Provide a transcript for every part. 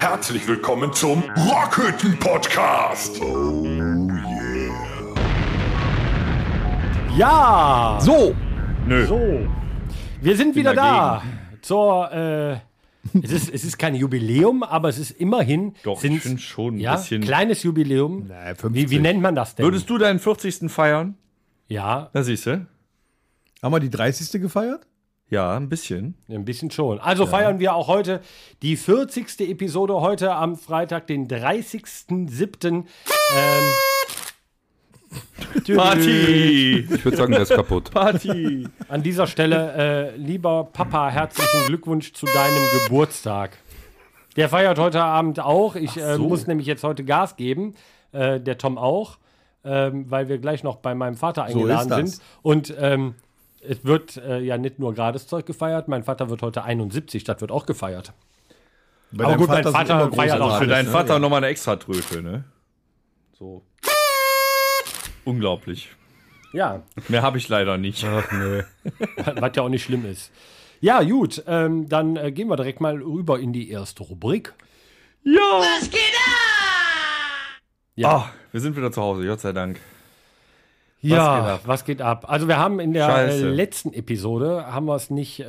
Herzlich willkommen zum Rockhütten Podcast. Ja! So, Nö. So, wir sind wieder da. Zur, äh, es, ist, es ist kein Jubiläum, aber es ist immerhin Doch, ich finde schon ein ja, bisschen. kleines Jubiläum. Naja, Wie, 50. wie nennt man das denn? Würdest du deinen 40. feiern? ja, Da siehst du. haben wir die 30. gefeiert? Ja, ein bisschen. ein bisschen schon. Also feiern wir auch heute die 40. Episode, heute am Freitag, den 30.07. Ähm, Party! Ich würde sagen, der ist kaputt. Party! An dieser Stelle, äh, lieber Papa, herzlichen Glückwunsch zu deinem Geburtstag. Der feiert heute Abend auch. Ich äh, so. muss nämlich jetzt heute Gas geben. Äh, der Tom auch, ähm, weil wir gleich noch bei meinem Vater So eingeladen ist das. sind. Und ähm, es wird äh, ja nicht nur gerades Zeug gefeiert. Mein Vater wird heute 71, das wird auch gefeiert. Bei Aber gut, mein Vater immer große feiert auch Für deinen ne? Vater nochmal eine extra Tröte, ne? So. Unglaublich. Ja, Mehr habe ich leider nicht. Ach nee. was ja auch nicht schlimm ist. Ja, gut, ähm, dann äh, gehen wir direkt mal rüber in die erste Rubrik. Ja! Ja. Ah, wir sind wieder zu Hause, Gott sei Dank. Ja, geht ab? was geht ab? Also wir haben in der Scheiße. letzten Episode haben wir es nicht äh,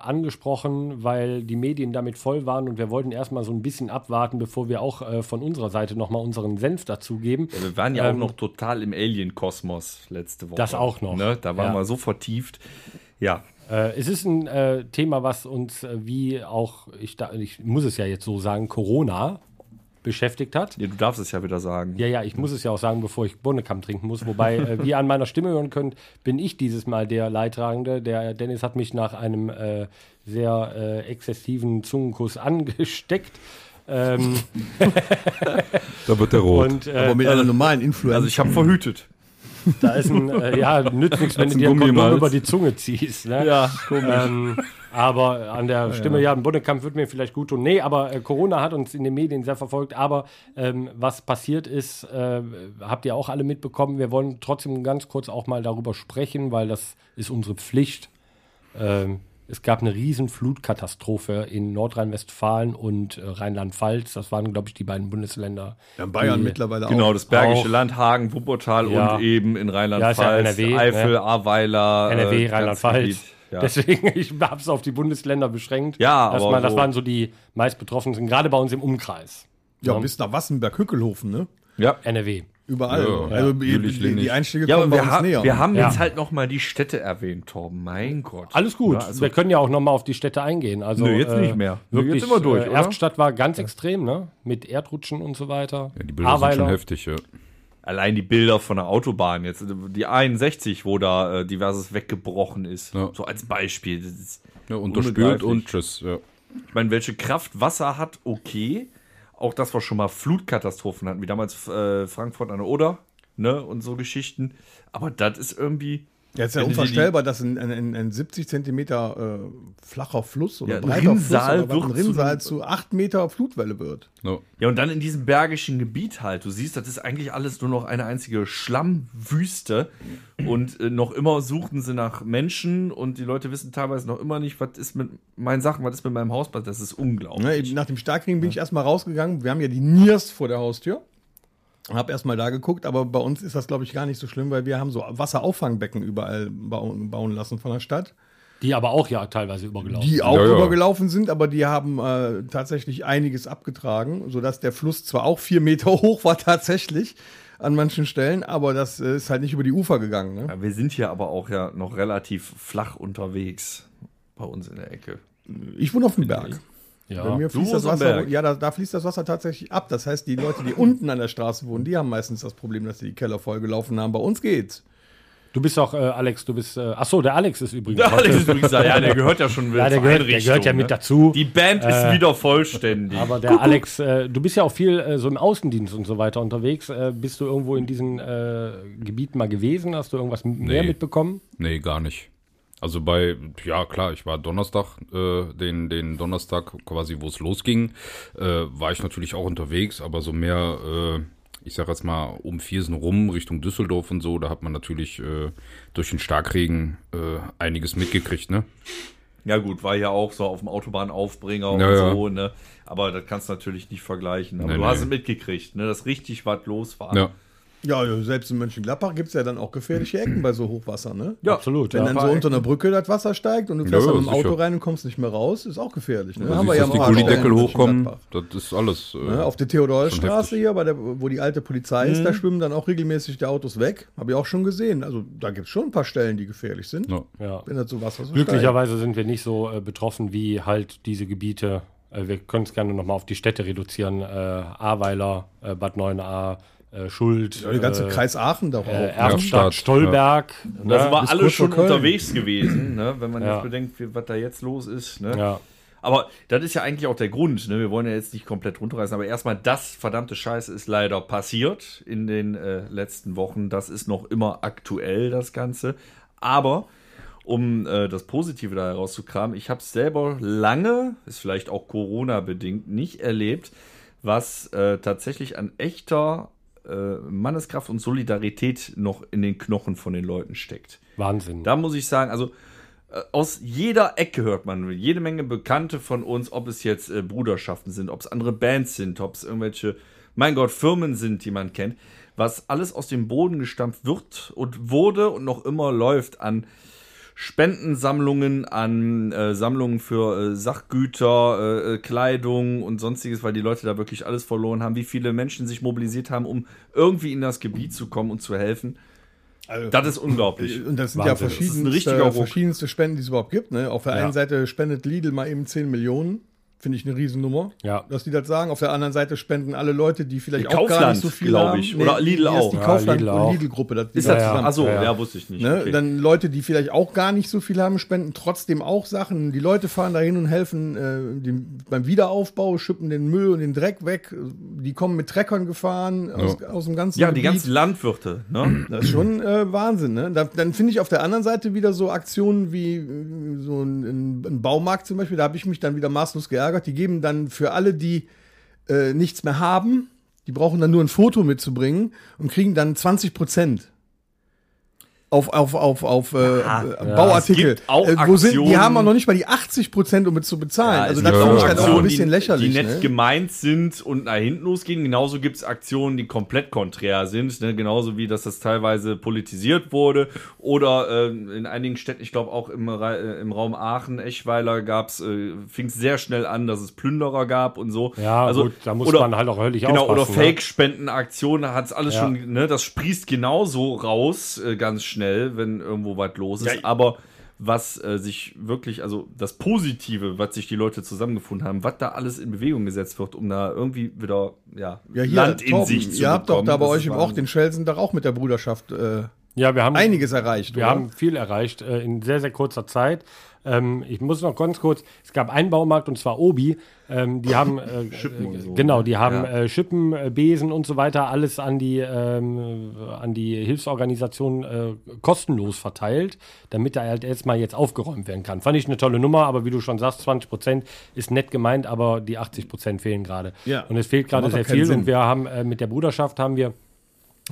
angesprochen, weil die Medien damit voll waren und wir wollten erstmal so ein bisschen abwarten, bevor wir auch äh, von unserer Seite nochmal unseren Senf dazugeben. Ja, wir waren ja Ähm, auch noch total im Alien-Kosmos letzte Woche. Das auch noch. Ne? Da waren Ja. wir so vertieft. Ja, Äh, es ist ein äh, Thema, was uns äh, wie auch, ich, da, ich muss es ja jetzt so sagen, Corona beschäftigt hat. ja, du darfst es ja wieder sagen. Ja, ja, ich muss es ja auch sagen, bevor ich Bohnenkamm trinken muss. Wobei, äh, wie ihr an meiner Stimme hören könnt, bin ich dieses Mal der Leidtragende. Der Dennis hat mich nach einem äh, sehr äh, exzessiven Zungenkuss angesteckt. Ähm, Da wird der rot. und Aber äh, mit einer normalen Influenza. Also ich habe verhütet. Da ist ein, äh, ja, nützt nichts, wenn du dir ein Kondom über die Zunge ziehst. Ne? Ja, komisch. Ähm, aber an der Stimme, ja, ein Bodenkampf wird mir vielleicht gut tun. Nee, aber äh, Corona hat uns in den Medien sehr verfolgt. Aber ähm, was passiert ist, äh, habt ihr auch alle mitbekommen. Wir wollen trotzdem ganz kurz auch mal darüber sprechen, weil das ist unsere Pflicht. Ähm, es gab eine riesen Flutkatastrophe in Nordrhein-Westfalen und äh, Rheinland-Pfalz. Das waren, glaube ich, die beiden Bundesländer. Ja, in Bayern die- mittlerweile Genau, auch. das Bergische Auch. Land, Hagen, Wuppertal Ja. und eben in Ja, ist ja Rheinland-Pfalz, NRW, Eifel, ne? Ahrweiler. NRW, äh, Rheinland-Pfalz. Ja. Deswegen, ich habe es auf die Bundesländer beschränkt. Ja, das, aber mal, das waren so die meist Betroffenen, gerade bei uns im Umkreis. Ja, bis nach Wassenberg, Hückelhofen, ne? ja. NRW. Überall. Ja, also ja. die, die, die. Einschläge Ja, kommen wir, uns ha näher. wir haben Ja. jetzt halt noch mal die Städte erwähnt, Torben. Mein Gott. Alles gut. Ja, also, wir können ja auch nochmal auf die Städte eingehen. Also, Nö, jetzt nicht mehr. Nö, Wirklich, jetzt sind wir durch, äh, oder? Erftstadt war ganz extrem, ne? Mit Erdrutschen und so weiter. Ja, die Bilder sind schon heftig, ja. Allein die Bilder von der Autobahn jetzt, die 61, wo da äh, diverses weggebrochen ist. Ja. So als Beispiel. Das ist, ja unterspült und tschüss. Ja. ich meine, welche Kraft Wasser hat, okay. Auch dass wir schon mal Flutkatastrophen hatten, wie damals äh, Frankfurt an der Oder, ne? Und so Geschichten. Aber das ist irgendwie. Ja, ist ja Wenn unvorstellbar, dass ein, ein, ein, ein 70 Zentimeter äh, flacher Fluss oder Ja, breiter Rinnsal Fluss oder ein wird zu- Rinnsal zu 8 Meter Flutwelle wird. Ja. Ja, und dann in diesem bergischen Gebiet halt. Du siehst, das ist eigentlich alles nur noch eine einzige Schlammwüste. Und äh, noch immer suchten sie nach Menschen und die Leute wissen teilweise noch immer nicht, was ist mit meinen Sachen, was ist mit meinem Haus. Das ist unglaublich. Ne, nach dem Starkregen bin ich erstmal rausgegangen. Wir haben ja die Niers vor der Haustür. Hab erstmal da geguckt, aber bei uns ist das, glaube ich, gar nicht so schlimm, weil wir haben so Wasserauffangbecken überall bauen, bauen lassen von der Stadt. Die aber auch ja teilweise übergelaufen. Die auch Ja, ja. übergelaufen sind, aber die haben äh, tatsächlich einiges abgetragen, sodass der Fluss zwar auch vier Meter hoch war tatsächlich an manchen Stellen, aber das äh, ist halt nicht über die Ufer gegangen. Ne? Ja, wir sind hier aber auch ja noch relativ flach unterwegs bei uns in der Ecke. Ich wohne auf dem Berg. Bei ja. mir fließt das Wasser, ja, da, da fließt das Wasser tatsächlich ab. Das heißt, die Leute, die unten an der Straße wohnen, die haben meistens das Problem, dass sie die Keller vollgelaufen haben. Bei uns geht's. Du bist auch, äh, Alex, du bist, äh, ach so, der Alex ist übrigens. Heute- Alex ist übrigens, ja, der gehört ja schon wieder ja, der gehört, der gehört ja mit ne? dazu. Die Band ist Äh, wieder vollständig. Aber der Alex, äh, du bist ja auch viel äh, so im Außendienst und so weiter unterwegs. Äh, bist du irgendwo in diesen äh, Gebieten mal gewesen? Hast du irgendwas m- mehr Nee. mitbekommen? Nee, gar nicht. Also bei, ja klar, ich war Donnerstag, äh, den, den Donnerstag quasi, wo es losging, äh, war ich natürlich auch unterwegs, aber so mehr äh, ich sag jetzt mal, um Viersen rum, Richtung Düsseldorf und so, da hat man natürlich äh, durch den Starkregen äh, einiges mitgekriegt, ne? Ja gut, war ja auch so auf dem Autobahnaufbringer und Ja, ja. so, ne? Aber das kannst du natürlich nicht vergleichen. Aber Nee, du nee. hast es mitgekriegt, ne? Dass richtig was los war. Ja. Ja, selbst in Mönchengladbach gibt es ja dann auch gefährliche Ecken bei so Hochwasser, ne? Ja, Absolut, Wenn ja. dann so unter einer Brücke das Wasser steigt und du fährst Ja, dann mit dem sicher. Auto rein und kommst nicht mehr raus, ist auch gefährlich. Ne? Da Haben wir dass die ein paar Stellen Gullideckel hochkommen, das ist alles. Äh, Ne, auf der Theodorstraße hier, bei der, wo die alte Polizei ist, da schwimmen dann auch regelmäßig die Autos weg. Habe ich auch schon gesehen. Also da gibt es schon ein paar Stellen, die gefährlich sind, ja. Ja. wenn das so Wasser so Glücklicherweise sind wir nicht so äh, betroffen wie halt diese Gebiete. Äh, wir können es gerne nochmal auf die Städte reduzieren. Äh, Ahrweiler, äh, Bad Neuenahr, äh, Schuld. Ja, der ganze äh, Kreis Aachen da auch. äh, ne? Erftstadt, Stolberg. Da sind wir bis alle schon unterwegs gewesen, ne? wenn man Ja. jetzt bedenkt, was da jetzt los ist. Ne? Ja. Aber das ist ja eigentlich auch der Grund. Ne? Wir wollen ja jetzt nicht komplett runterreißen, aber erstmal das verdammte Scheiße ist leider passiert in den äh, letzten Wochen. Das ist noch immer aktuell, das Ganze. Aber um äh, das Positive da herauszukramen, ich habe es selber lange, ist vielleicht auch Corona-bedingt, nicht erlebt, was äh, tatsächlich an echter äh, Manneskraft und Solidarität noch in den Knochen von den Leuten steckt. Wahnsinn. Da muss ich sagen, also äh, aus jeder Ecke hört man jede Menge Bekannte von uns, ob es jetzt äh, Bruderschaften sind, ob es andere Bands sind, ob es irgendwelche, mein Gott, Firmen sind, die man kennt, was alles aus dem Boden gestampft wird und wurde und noch immer läuft an Spendensammlungen, an äh, Sammlungen für äh, Sachgüter, äh, äh, Kleidung und sonstiges, weil die Leute da wirklich alles verloren haben, wie viele Menschen sich mobilisiert haben, um irgendwie in das Gebiet zu kommen und zu helfen. Also, Das ist unglaublich. und das sind Wahnsinn. ja Das ist ein verschiedenste, richtiger Ruck. verschiedenste Spenden, die es überhaupt gibt. Ne? Auf der Ja. einen Seite spendet Lidl mal eben 10 Millionen. Finde ich eine Riesennummer, Ja. dass die das sagen. Auf der anderen Seite spenden alle Leute, die vielleicht Die auch gar Kaufland, nicht so viel glaub haben. ich. Oder Lidl auch. Die Ja, Kaufland- Lidl und. Lidl-Gruppe. das- die Ist da das ja, zusammen. Achso, ja, ja, wusste ich nicht. Ne? Okay. Dann Leute, die vielleicht auch gar nicht so viel haben, spenden trotzdem auch Sachen. Die Leute fahren dahin und helfen äh, dem, beim Wiederaufbau, schippen den Müll und den Dreck weg. Die kommen mit Treckern gefahren aus, aus dem ganzen ja, die Gebiet. ganzen Landwirte. Ne? Das ist schon äh, Wahnsinn, ne? Da, dann finde ich auf der anderen Seite wieder so Aktionen wie äh, so ein, ein, ein Baumarkt zum Beispiel, da habe ich mich dann wieder maßlos geärgert. Die geben dann für alle, die äh, nichts mehr haben, die brauchen dann nur ein Foto mitzubringen und kriegen dann 20 Prozent. Auf, auf, auf, auf äh, Bauartikel. es gibt auch äh, wo sind, die haben auch noch nicht mal die 80 Prozent, um mit zu bezahlen. also es das finde auch ich halt auch ein bisschen lächerlich. Die nett ne? gemeint sind und nach hinten losgehen. Genauso gibt es Aktionen, die komplett konträr sind. Ne? Genauso wie, dass das teilweise politisiert wurde. Oder äh, in einigen Städten, ich glaube auch im, äh, im Raum Aachen, Eschweiler, gab's, äh, fing es sehr schnell an, dass es Plünderer gab und so. Ja, also, gut, da muss oder, man halt auch höllisch Genau, oder aufpassen. ne? Fake-Spendenaktionen hat es alles Ja. schon, ne, das sprießt genauso raus, äh, ganz schnell, wenn irgendwo was los ist. Aber was äh, sich wirklich, also das Positive, was sich die Leute zusammengefunden haben, was da alles in Bewegung gesetzt wird, um da irgendwie wieder ja, Ja, hier, Land in Torben, sich zu ihr habt doch da bei euch im Ort, Wahnsinn. den Schelsen, doch auch mit der Bruderschaft äh, Ja, wir haben einiges erreicht. Wir oder? haben viel erreicht äh, in sehr, sehr kurzer Zeit. Ähm, ich muss noch ganz kurz, es gab einen Baumarkt und zwar Obi. Ähm, die haben äh, Schippen und so. genau, die haben Ja. äh, Schippen, äh, Besen und so weiter alles an die ähm, an die Hilfsorganisation äh, kostenlos verteilt, damit da halt erstmal jetzt aufgeräumt werden kann. Fand ich eine tolle Nummer, aber wie du schon sagst, 20 Prozent ist nett gemeint, aber die 80 Prozent fehlen gerade. Ja. Und es fehlt gerade sehr viel Sinn. und wir haben äh, mit der Bruderschaft haben wir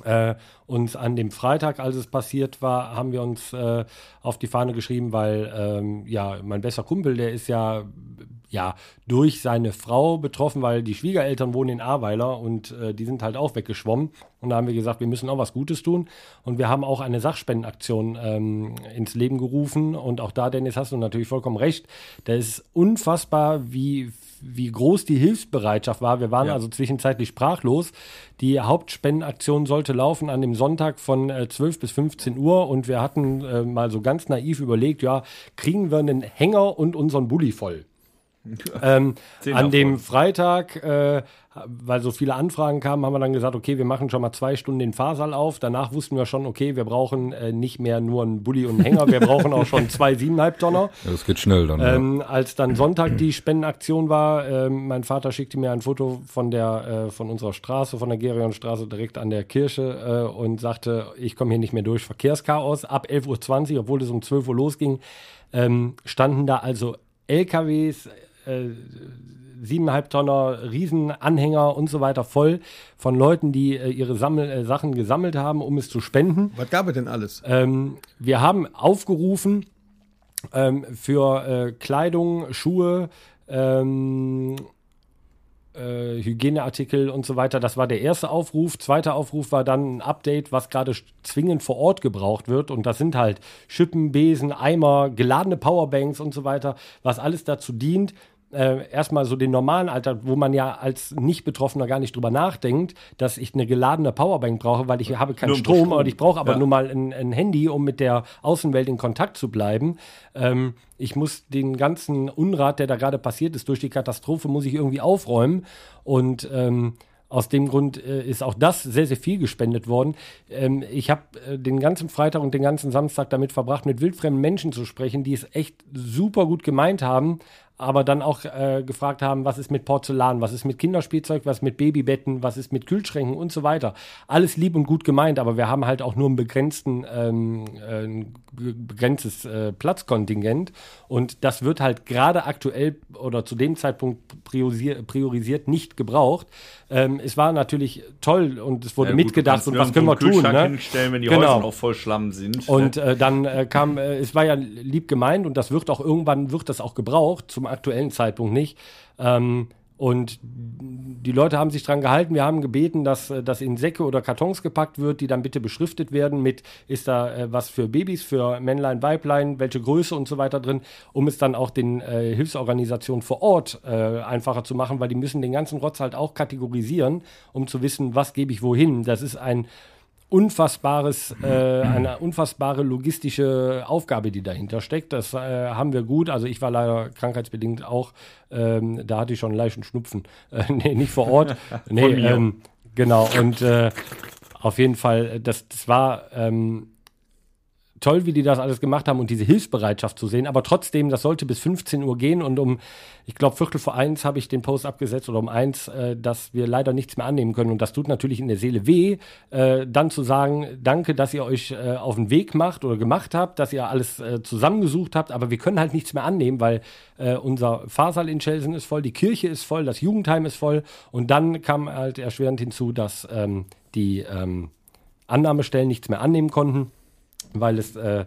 äh, uns an dem Freitag, als es passiert war, haben wir uns äh, auf die Fahne geschrieben, weil ähm, ja mein bester Kumpel, der ist ja ja durch seine Frau betroffen, weil die Schwiegereltern wohnen in Ahrweiler und äh, die sind halt auch weggeschwommen. Und da haben wir gesagt, wir müssen auch was Gutes tun. Und wir haben auch eine Sachspendenaktion ähm, ins Leben gerufen. Und auch da, Dennis, hast du natürlich vollkommen recht. Da ist unfassbar, wie wie groß die Hilfsbereitschaft war. Wir waren also zwischenzeitlich sprachlos. Die Hauptspendenaktion sollte laufen an dem Sonntag von äh, 12 bis 15 Uhr und wir hatten äh, mal so ganz naiv überlegt, ja, kriegen wir einen Hänger und unseren Bulli voll. Ähm, an dem. Freitag, äh, weil so viele Anfragen kamen, haben wir dann gesagt, okay, wir machen schon mal zwei Stunden den Fahrsaal auf. Danach wussten wir schon, okay, wir brauchen äh, nicht mehr nur einen Bulli und einen Hänger, wir brauchen auch schon zwei siebeneinhalb Tonner. Ja, das geht schnell dann. ja. Ähm, als dann Sonntag die Spendenaktion war, ähm, mein Vater schickte mir ein Foto von der äh, von unserer Straße, von der Gerionstraße direkt an der Kirche äh, und sagte, ich komme hier nicht mehr durch, Verkehrschaos. Ab 11.20 Uhr, obwohl es um 12 Uhr losging, ähm, standen da also LKWs, äh, siebeneinhalb Tonner Riesenanhänger und so weiter voll von Leuten, die äh, ihre Sammel äh, Sachen gesammelt haben, um es zu spenden. Was gab es denn alles? Ähm, wir haben aufgerufen ähm, für äh, Kleidung, Schuhe, ähm, äh, Hygieneartikel und so weiter. Das war der erste Aufruf. Zweiter Aufruf war dann ein Update, was gerade zwingend vor Ort gebraucht wird. Und das sind halt Schippen, Besen, Eimer, geladene Powerbanks und so weiter, was alles dazu dient, äh, erstmal so den normalen Alltag, wo man ja als Nicht-Betroffener gar nicht drüber nachdenkt, dass ich eine geladene Powerbank brauche, weil ich habe keinen Strom, Strom. aber ich brauche aber Ja. nur mal ein, ein Handy, um mit der Außenwelt in Kontakt zu bleiben. Ähm, ich muss den ganzen Unrat, der da gerade passiert ist, durch die Katastrophe, muss ich irgendwie aufräumen. Und ähm, aus dem Grund äh, ist auch das sehr, sehr viel gespendet worden. Ähm, ich habe äh, den ganzen Freitag und den ganzen Samstag damit verbracht, mit wildfremden Menschen zu sprechen, die es echt super gut gemeint haben, aber dann auch äh, gefragt haben, was ist mit Porzellan, was ist mit Kinderspielzeug, was ist mit Babybetten, was ist mit Kühlschränken und so weiter. Alles lieb und gut gemeint, aber wir haben halt auch nur einen begrenzten, ähm, äh, ein be- begrenztes äh, Platzkontingent und das wird halt gerade aktuell oder zu dem Zeitpunkt priorisier priorisiert nicht gebraucht. Ähm, es war natürlich toll und es wurde Ja, gut, mitgedacht und was können wir tun. Ne? hinstellen, wenn die Genau. Häuser auch voll Schlamm sind. Und äh, dann äh, kam, äh, es war ja lieb gemeint und das wird auch irgendwann, wird das auch gebraucht, zum aktuellen Zeitpunkt nicht. Ähm, und die Leute haben sich dran gehalten. Wir haben gebeten, dass äh, das in Säcke oder Kartons gepackt wird, die dann bitte beschriftet werden mit, ist da äh, was für Babys, für Männlein, Weiblein, welche Größe und so weiter drin, um es dann auch den äh, Hilfsorganisationen vor Ort äh, einfacher zu machen, weil die müssen den ganzen Rotz halt auch kategorisieren, um zu wissen, was gebe ich wohin. Das ist ein unfassbares, äh, eine unfassbare logistische Aufgabe, die dahinter steckt. Das äh, haben wir gut. Also ich war leider krankheitsbedingt auch, ähm, da hatte ich schon einen leichten Schnupfen. Äh, nee, nicht vor Ort. nee, ähm, genau. Und äh, auf jeden Fall, äh, das, das war ähm, toll, wie die das alles gemacht haben und diese Hilfsbereitschaft zu sehen. Aber trotzdem, das sollte bis 15 Uhr gehen und um, ich glaube, Viertel vor eins habe ich den Post abgesetzt oder um eins, äh, dass wir leider nichts mehr annehmen können. Und das tut natürlich in der Seele weh, äh, dann zu sagen, danke, dass ihr euch äh, auf den Weg macht oder gemacht habt, dass ihr alles äh, zusammengesucht habt, aber wir können halt nichts mehr annehmen, weil äh, unser Pfarrsaal in Schelsen ist voll, die Kirche ist voll, das Jugendheim ist voll und dann kam halt erschwerend hinzu, dass ähm, die ähm, Annahmestellen nichts mehr annehmen konnten weil es äh,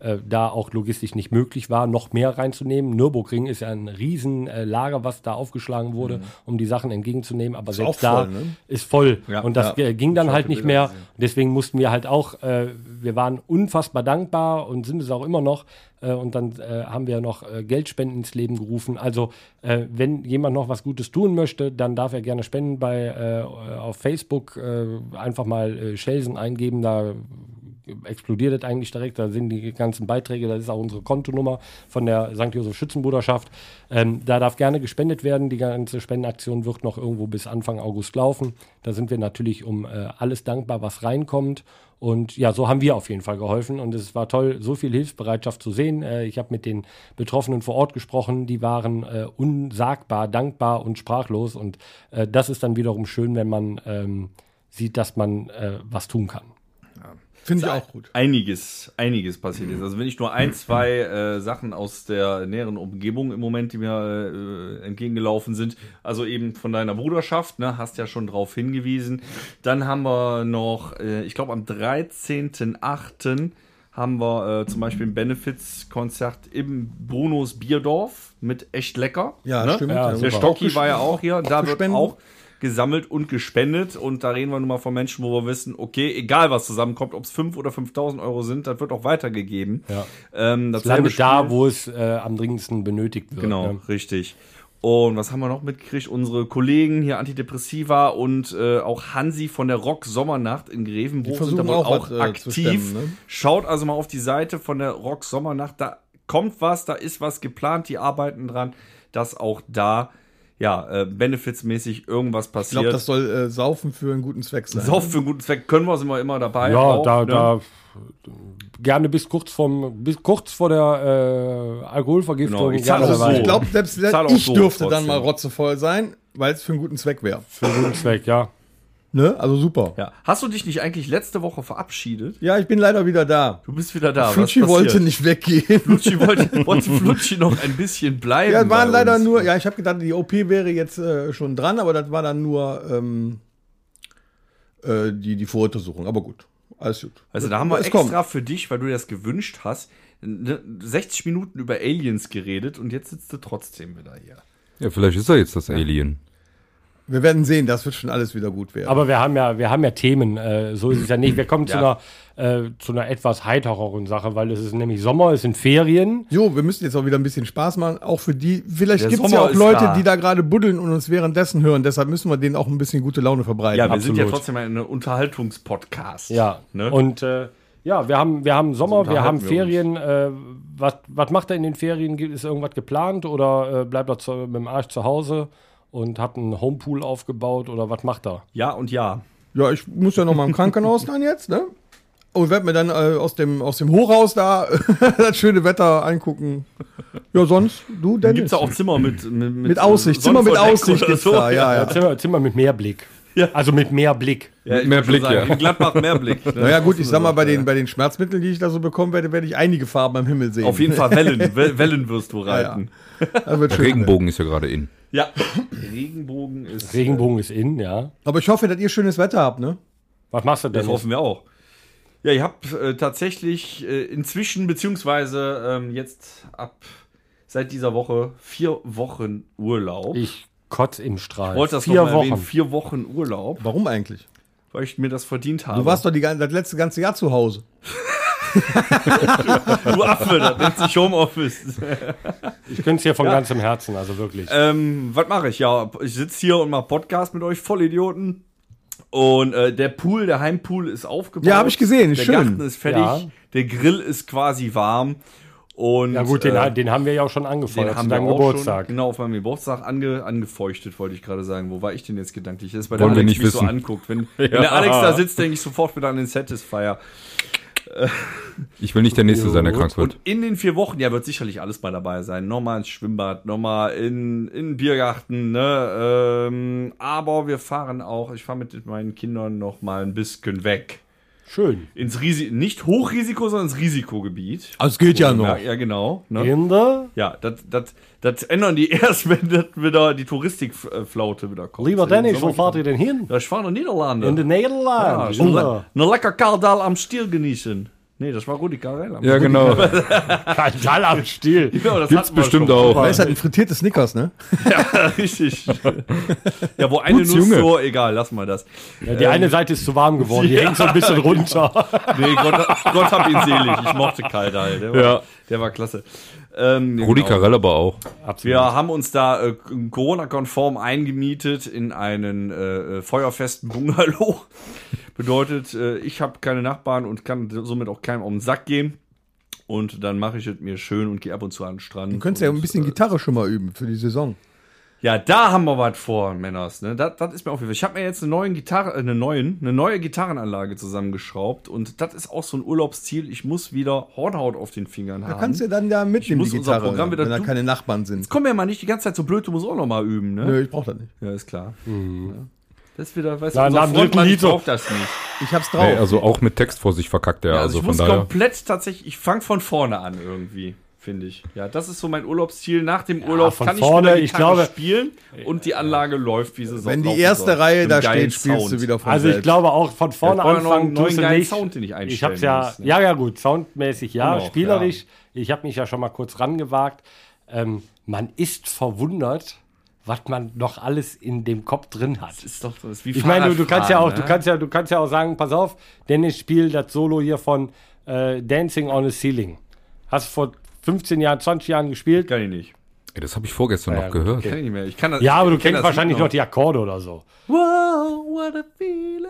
äh, da auch logistisch nicht möglich war, noch mehr reinzunehmen. Nürburgring ist ja ein riesen äh, was da aufgeschlagen wurde, um die Sachen entgegenzunehmen. Aber selbst auch da voll, ne? ist voll. Ja, und das ja. ging dann Ich halt nicht Bilder mehr. gesehen. Deswegen mussten wir halt auch, äh, wir waren unfassbar dankbar und sind es auch immer noch. Äh, und dann äh, haben wir noch äh, Geldspenden ins Leben gerufen. Also, wenn jemand noch was Gutes tun möchte, dann darf er gerne spenden bei auf Facebook. Einfach mal Schelsen eingeben, da explodiert das eigentlich direkt. Da sind die ganzen Beiträge, das ist auch unsere Kontonummer von der St. Josef Schützenbruderschaft. Ähm, da darf gerne gespendet werden. Die ganze Spendenaktion wird noch irgendwo bis Anfang August laufen. Da sind wir natürlich um äh, alles dankbar, was reinkommt. Und ja, so haben wir auf jeden Fall geholfen. Und es war toll, so viel Hilfsbereitschaft zu sehen. Äh, ich habe mit den Betroffenen vor Ort gesprochen. Die waren äh, unsagbar, dankbar und sprachlos. Und äh, das ist dann wiederum schön, wenn man ähm, sieht, dass man äh, was tun kann. Finde ich auch gut. einiges, einiges passiert ist. Also wenn ich nur ein, zwei äh, Sachen aus der näheren Umgebung im Moment, die mir äh, entgegengelaufen sind, also eben von deiner Bruderschaft, ne, hast ja schon drauf hingewiesen. Dann haben wir noch, äh, ich glaube am 13.8. haben wir äh, zum Beispiel ein Benefits-Konzert im Brunos Bierdorf mit echt lecker. Ja, ne? stimmt. Ja, Der. Stocki war ja auch hier. Da wird auch gesammelt und gespendet. Und da reden wir nun mal von Menschen, wo wir wissen, okay, egal was zusammenkommt, ob es 5 oder 5.000 Euro sind, das wird auch weitergegeben. Ja. Ähm, Es dasselbe landet da, wo es äh, am dringendsten benötigt wird. Genau, Ne? richtig. Und was haben wir noch mitgekriegt? Unsere Kollegen hier Antidepressiva und äh, auch Hansi von der Rock Sommernacht in Grevenbruch sind da wohl auch auch, was, äh, aktiv. stemmen, ne? Schaut also mal auf die Seite von der Rock Sommernacht. Da kommt was, da ist was geplant, die arbeiten dran, dass auch da ja äh, benefitsmäßig irgendwas Ich passiert. glaube, das soll äh, Saufen für einen guten Zweck sein. Sauf für einen guten Zweck können wir, sind wir immer dabei. Ja, auch, da, ne? da gerne bis kurz vom bis kurz vor der äh, Alkoholvergiftung. Genau, ich zahle auch so. Ich glaube, selbst Zahl auch ich so dürfte trotzdem. dann mal rotzevoll sein, weil es für einen guten Zweck wäre. Für den Zweck, ja. Ne? Also super. Ja. Hast du dich nicht eigentlich letzte Woche verabschiedet? Ja, ich bin leider wieder da. Du bist wieder da. Flutschi wollte nicht weggehen. Flutschi wollte, wollte Flutschi noch ein bisschen bleiben. Ja, waren leider uns. nur, ja, ich habe gedacht, die OP wäre jetzt äh, schon dran, aber das war dann nur ähm, äh, die, die Voruntersuchung. Aber gut, alles gut. Also da haben wir Es extra kommt. für dich, weil du dir das gewünscht hast, ne, 60 Minuten über Aliens geredet und jetzt sitzt du trotzdem wieder hier. Ja, vielleicht ist er jetzt das Alien. Wir werden sehen, das wird schon alles wieder gut werden. Aber wir haben ja, wir haben ja Themen, äh, so ist es ja nicht. Wir kommen Ja. zu, einer, äh, zu einer etwas heitereren Sache, weil es ist nämlich Sommer, es sind Ferien. Jo, wir müssen jetzt auch wieder ein bisschen Spaß machen, auch für die. Vielleicht gibt es ja auch Leute, da. die da gerade buddeln und uns währenddessen hören. Deshalb müssen wir denen auch ein bisschen gute Laune verbreiten. Ja, wir sind ja absolut. trotzdem ein Unterhaltungspodcast. Ja. Ne? Und äh, ja, wir haben, wir haben Sommer, Also wir haben Ferien. Äh, was, was macht er in den Ferien? Gibt- Ist irgendwas geplant oder äh, bleibt er zu, mit dem Arsch zu Hause und hat einen Homepool aufgebaut oder was macht er? ja und ja. Ja, ich muss ja noch mal im Krankenhaus dann jetzt, ne? Und werde mir dann äh, aus, dem, aus dem Hochhaus da das schöne Wetter angucken. Ja, sonst, du, Dann Dennis? gibt es auch Zimmer mit, mit, mit Aussicht, Zimmer mit Aussicht gibt's so. da, ja, ja. Zimmer, Zimmer mit mehr Blick. Ja. Also mit mehr Blick. Ja, ich Mehr Blick, ja. In Gladbach mehr Blick. ne? Naja, gut, ich sag mal, bei den, Ja. bei den Schmerzmitteln, die ich da so bekommen werde, werde ich einige Farben am Himmel sehen. Auf jeden Fall Wellen. We- Wellen wirst du reiten. Das wird schön. Regenbogen ist ja gerade in. Ja. Regenbogen ist. Regenbogen ist in, ja. Aber ich hoffe, dass ihr schönes Wetter habt, ne? Was machst du denn? Das hoffen wir auch. Ja, ich habe äh, tatsächlich äh, inzwischen, beziehungsweise ähm, jetzt ab seit dieser Woche vier Wochen Urlaub. Ich kotz im Strahl. Ich wollte das Vier noch mal Wochen. erwähnen, vier Wochen Urlaub, Warum eigentlich? weil ich mir das verdient habe. Du warst doch die, das letzte ganze Jahr zu Hause. du Affe, das nennt sich Homeoffice. Ich könnte es hier von ganzem Herzen, also wirklich. ähm, was mache ich? Ja, ich sitze hier und mache Podcast mit euch, Vollidioten. Und äh, der Pool, der Heimpool ist aufgebaut. Ja, hab ich gesehen, ist der schön. Garten ist fertig. Ja. Der Grill ist quasi warm. Und, ja gut, den, äh, den haben wir ja auch schon Den angefeuert zu haben wir auch Geburtstag. Schon, genau, auf meinem Geburtstag ange, angefeuchtet, wollte ich gerade sagen. Wo war ich denn jetzt gedanklich? Das ist, weil Wollen der wir Alex nicht mich so wissen. anguckt. Wenn, wenn der Alex da sitzt, denke ich sofort wieder an den Satisfier. Ich will nicht der Nächste sein, der krank Und wird. in den vier Wochen, ja, wird sicherlich alles mal dabei sein. Nochmal ins Schwimmbad, nochmal in, in den Biergarten, ne? Ähm, aber wir fahren auch, ich fahre mit meinen Kindern noch mal ein bisschen weg. Schön. Ins Risi nicht Hochrisiko, sondern ins Risikogebiet. Also es geht ja noch. Ja, ja genau. Ne? Kinder, Ja, das, ändern die erst, wenn das wieder die Touristikflaute wieder kommt. lieber den Dennis, wo fahrt ihr denn hin? Ja, ich fahre nach Niederlande. In den ja, Niederlanden. so Ja. eine lecker Kaldal am Stiel genießen. Nee, das war Rudi Carell. am Ja, Stiel. genau. Kaldal am Stiel. Ja, das Gibt's bestimmt auch. Da ist halt ein frittiertes Snickers, ne? Ja, richtig. Ja, wo eine Putz, Nuss Junge. so, egal, lass mal das. Ja, die eine Seite ist zu warm geworden, die Ja. hängt so ein bisschen runter. Nee, Gott, Gott hab ihn selig. Ich mochte Kaldal. Der war, Ja. der war klasse. Ähm, Rudi genau. Carell aber auch. Absolut. Wir haben uns da äh, Corona-konform eingemietet in einen äh, äh, feuerfesten Bungalow. Bedeutet, äh, ich habe keine Nachbarn und kann somit auch keinem auf den Sack gehen. Und dann mache ich es mir schön und gehe ab und zu an den Strand. Du könntest ja ein bisschen äh, Gitarre schon mal üben für die Saison. Ja, da haben wir was vor, Männers. Ne? Das, das ist mir aufgefallen. Ich habe mir jetzt eine neue Gitarre, äh, eine neuen, eine neue Gitarrenanlage zusammengeschraubt und das ist auch so ein Urlaubsziel. Ich muss wieder Hornhaut auf den Fingern Da haben. kannst du dann da mitnehmen, muss die unser Gitarre, Programm wieder wenn da du- keine Nachbarn sind. Komm mir mal nicht die ganze Zeit so blöd, du musst auch noch mal üben, ne? Nö, ich brauch das nicht. Ja, ist klar. Ja. Das ist wieder, weißt Na, du, unser Lied so. braucht das nicht. Ich hab's drauf. Hey, also auch mit Text vor sich verkackt er. Ja, also also ich von muss daher. komplett tatsächlich, ich fange von vorne an irgendwie, finde ich. Ja, das ist so mein Urlaubsziel. Nach dem Urlaub von kann vorne, ich wieder ich Gitarre glaube- spielen und die Anlage läuft, wie sie soll. wenn die erste soll. Reihe da steht, spielst Sound. du wieder von Also ich selbst. glaube auch von vorne Ja, ich brauche noch einen anfangen neuen nicht. Sound, den ich Ich einstellen hab's ja, muss, ne? ja, ja gut, soundmäßig ja, Genau, spielerisch. Ich habe mich ja schon mal kurz rangewagt. Ähm, man ist verwundert, was man noch alles in dem Kopf drin hat. Das ist doch das ist wie Ich meine, du, du kannst ja auch, Fahrradfahren, du kannst ja, du kannst ja auch sagen, pass auf, Dennis spielt das Solo hier von äh, Dancing on a Ceiling. Hast vor 15 Jahren, 20 Jahren gespielt? Kann ich nicht. Ey, das habe ich vorgestern Ja, noch gut, gehört. Kann ich nicht mehr. Ich kann das, Ja, aber du kenn kennst wahrscheinlich Lied noch die Akkorde oder so. Wow, what a feeling.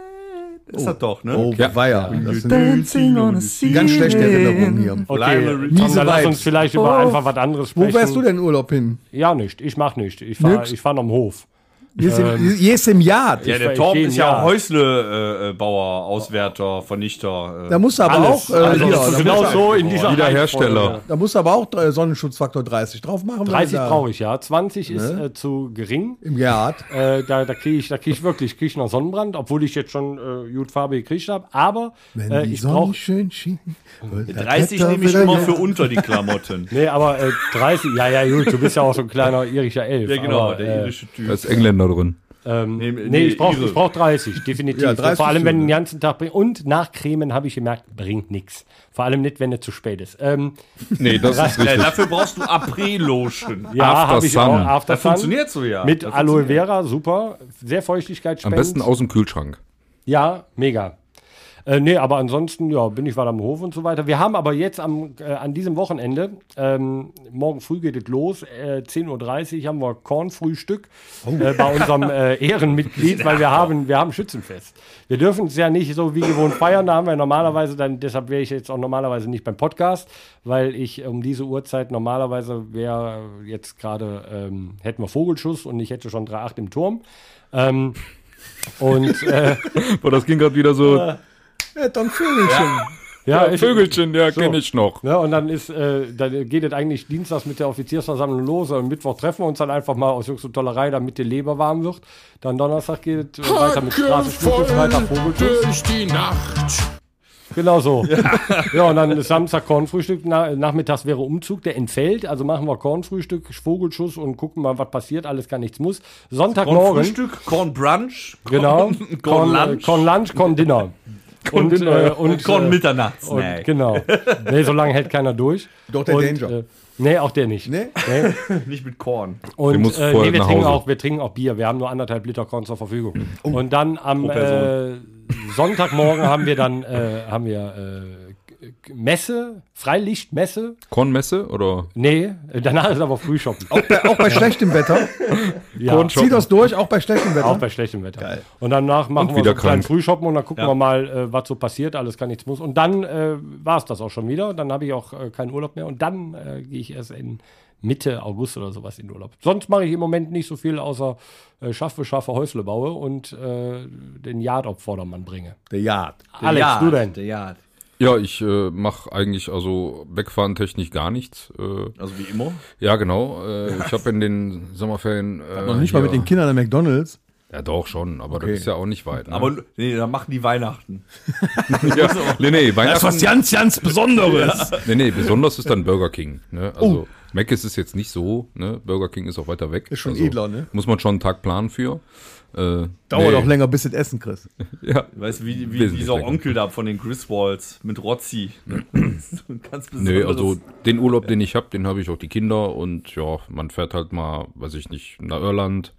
Ist das doch, ne? Oh, Ja. Das sind Dancing on a ceiling. ganz schlechte Erinnerungen hier. Okay, dann lass uns vielleicht über einfach was anderes Wo sprechen. wärst du denn Urlaub hin? Ja, nicht. Ich mach nicht. Ich fahre fahr noch am Hof. Hier ist im, hier ist im Yard. Ja, der Torben ist ja Jahr. Häusle-Bauer, Auswärter, Vernichter. Äh. Da musst du aber Alles. auch, äh, also, hier, das da, genau so in dieser Wiederhersteller. Reihenfolge. da musst du aber auch äh, Sonnenschutzfaktor 30 drauf machen. wenn du 30 da- brauche ich, ja. 20 ist äh, zu gering. Im Yard. Äh, da da kriege ich, da krieg ich wirklich krieg ich noch Sonnenbrand, obwohl ich jetzt schon äh, gut Farbe gekriegt habe. Aber Wenn äh, die ich brauche schön schien. wird das 30 Wetter nehme ich immer für unter die Klamotten. Nee, aber äh, 30, ja, ja, gut, du bist ja auch so ein kleiner irischer Elf. ja, genau, aber, der äh, irische Typ. Da ist Engländer drin. Ähm, Nee, nee, nee, ich brauche ich brauch 30, definitiv. Ja, 30 Vor allem, wenn den ganzen Tag bringt. Und nachcremen habe ich gemerkt, bringt nichts. Vor allem nicht, wenn es zu spät ist. Ähm, Nee, das ist richtig. dafür brauchst du Après-Lotion. ja, habe ich Sun. auch. After Das Sun. funktioniert so, ja. Mit Das Aloe Vera, super. Sehr Feuchtigkeit Am besten aus dem Kühlschrank. Ja, mega. Äh, nee, aber ansonsten, ja, bin ich mal am Hof und so weiter. Wir haben aber jetzt am, äh, an diesem Wochenende, ähm, morgen früh geht es los, äh, 10.30 Uhr haben wir Kornfrühstück äh, bei unserem äh, Ehrenmitglied, weil wir haben, wir haben Schützenfest. Wir dürfen es ja nicht so wie gewohnt feiern, da haben wir normalerweise dann, deshalb wäre ich jetzt auch normalerweise nicht beim Podcast, weil ich um diese Uhrzeit normalerweise wäre jetzt gerade, ähm, hätten wir Vogelschuss und ich hätte schon 3-8 im Turm. Ähm, und äh, Boah, das ging gerade wieder so. Ja, dann Vögelchen. ja, ich- Vögelchen, ja, kenne ich noch. Ja, und dann ist, äh, dann geht es eigentlich dienstags mit der Offiziersversammlung los. Und Mittwoch treffen wir uns dann einfach mal aus Jux und Tollerei, damit die Leber warm wird. Dann Donnerstag geht es weiter mit Straßenschmücke, Freitag Vogelschutz. durch die Nacht. Genau so. Ja. und dann ist Samstag Kornfrühstück. Na, nachmittags wäre Umzug, der entfällt. Also machen wir Kornfrühstück, Vogelschuss und gucken mal, was passiert. Alles kann, nichts muss. Sonntagmorgen. Kornfrühstück, Kornbrunch, Genau. Korn, Korn, Kornlunch Korn Lunch, Korn Dinner. Und, äh, und, und Korn äh, Mitternachtssnack. Und, genau. Nee, so lange hält keiner durch. Doch der und, Danger. Äh, nee, auch der nicht. Nee? Nee. Nicht mit Korn. Und äh, nee, wir, trinken auch, wir trinken auch Bier. Wir haben nur anderthalb Liter Korn zur Verfügung. Oh. Und dann am äh. Sonntagmorgen haben wir dann äh, haben wir äh, Messe, Freilichtmesse. Kornmesse oder? Nee, danach ist aber Frühshoppen. Auch bei, auch bei schlechtem Wetter. ja, Zieh das durch, auch bei schlechtem Wetter. auch bei schlechtem Wetter. Und danach machen Und wir so einen kleinen. Frühshoppen und dann gucken Ja. wir mal, äh, was so passiert. Alles kann, nichts muss. Und dann äh, war es das auch schon wieder. Dann habe ich auch äh, keinen Urlaub mehr. Und dann äh, gehe ich erst in Mitte August oder sowas in Urlaub. Sonst mache ich im Moment nicht so viel, außer äh, schaffe, schaffe, Häusle baue und äh, den Yard auf Vordermann bringe. Der Yard. Alex, Yard, du denn? Der Yard. Ja, ich äh, mache eigentlich also wegfahren technisch gar nichts. Äh, Also wie immer. ja, genau. Äh, ich habe in den Sommerferien äh, Noch nicht mal mit den Kindern an McDonalds. Ja, doch schon, aber Okay. das ist ja auch nicht weit. Ne? Aber nee, dann machen die Weihnachten. ja, nee, nee, Weihnachten. ganz, ganz Besonderes. Nee, nee, besonders ist dann Burger King. Ne? Also Mac ist es jetzt nicht so, ne? Burger King ist auch weiter weg. Ist schon also, edler, ne? Muss man schon einen Tag planen für. Äh, Dauert nee. auch länger, bis du das Essen kriegst. Ja. Weißt du, wie, wie dieser länger. Onkel da von den Griswolds mit Rozzi. Ne? So ein ganz Nee, besonderes- also den Urlaub, den ich habe, den habe ich auch die Kinder und ja, man fährt halt mal, weiß ich nicht, nach Irland.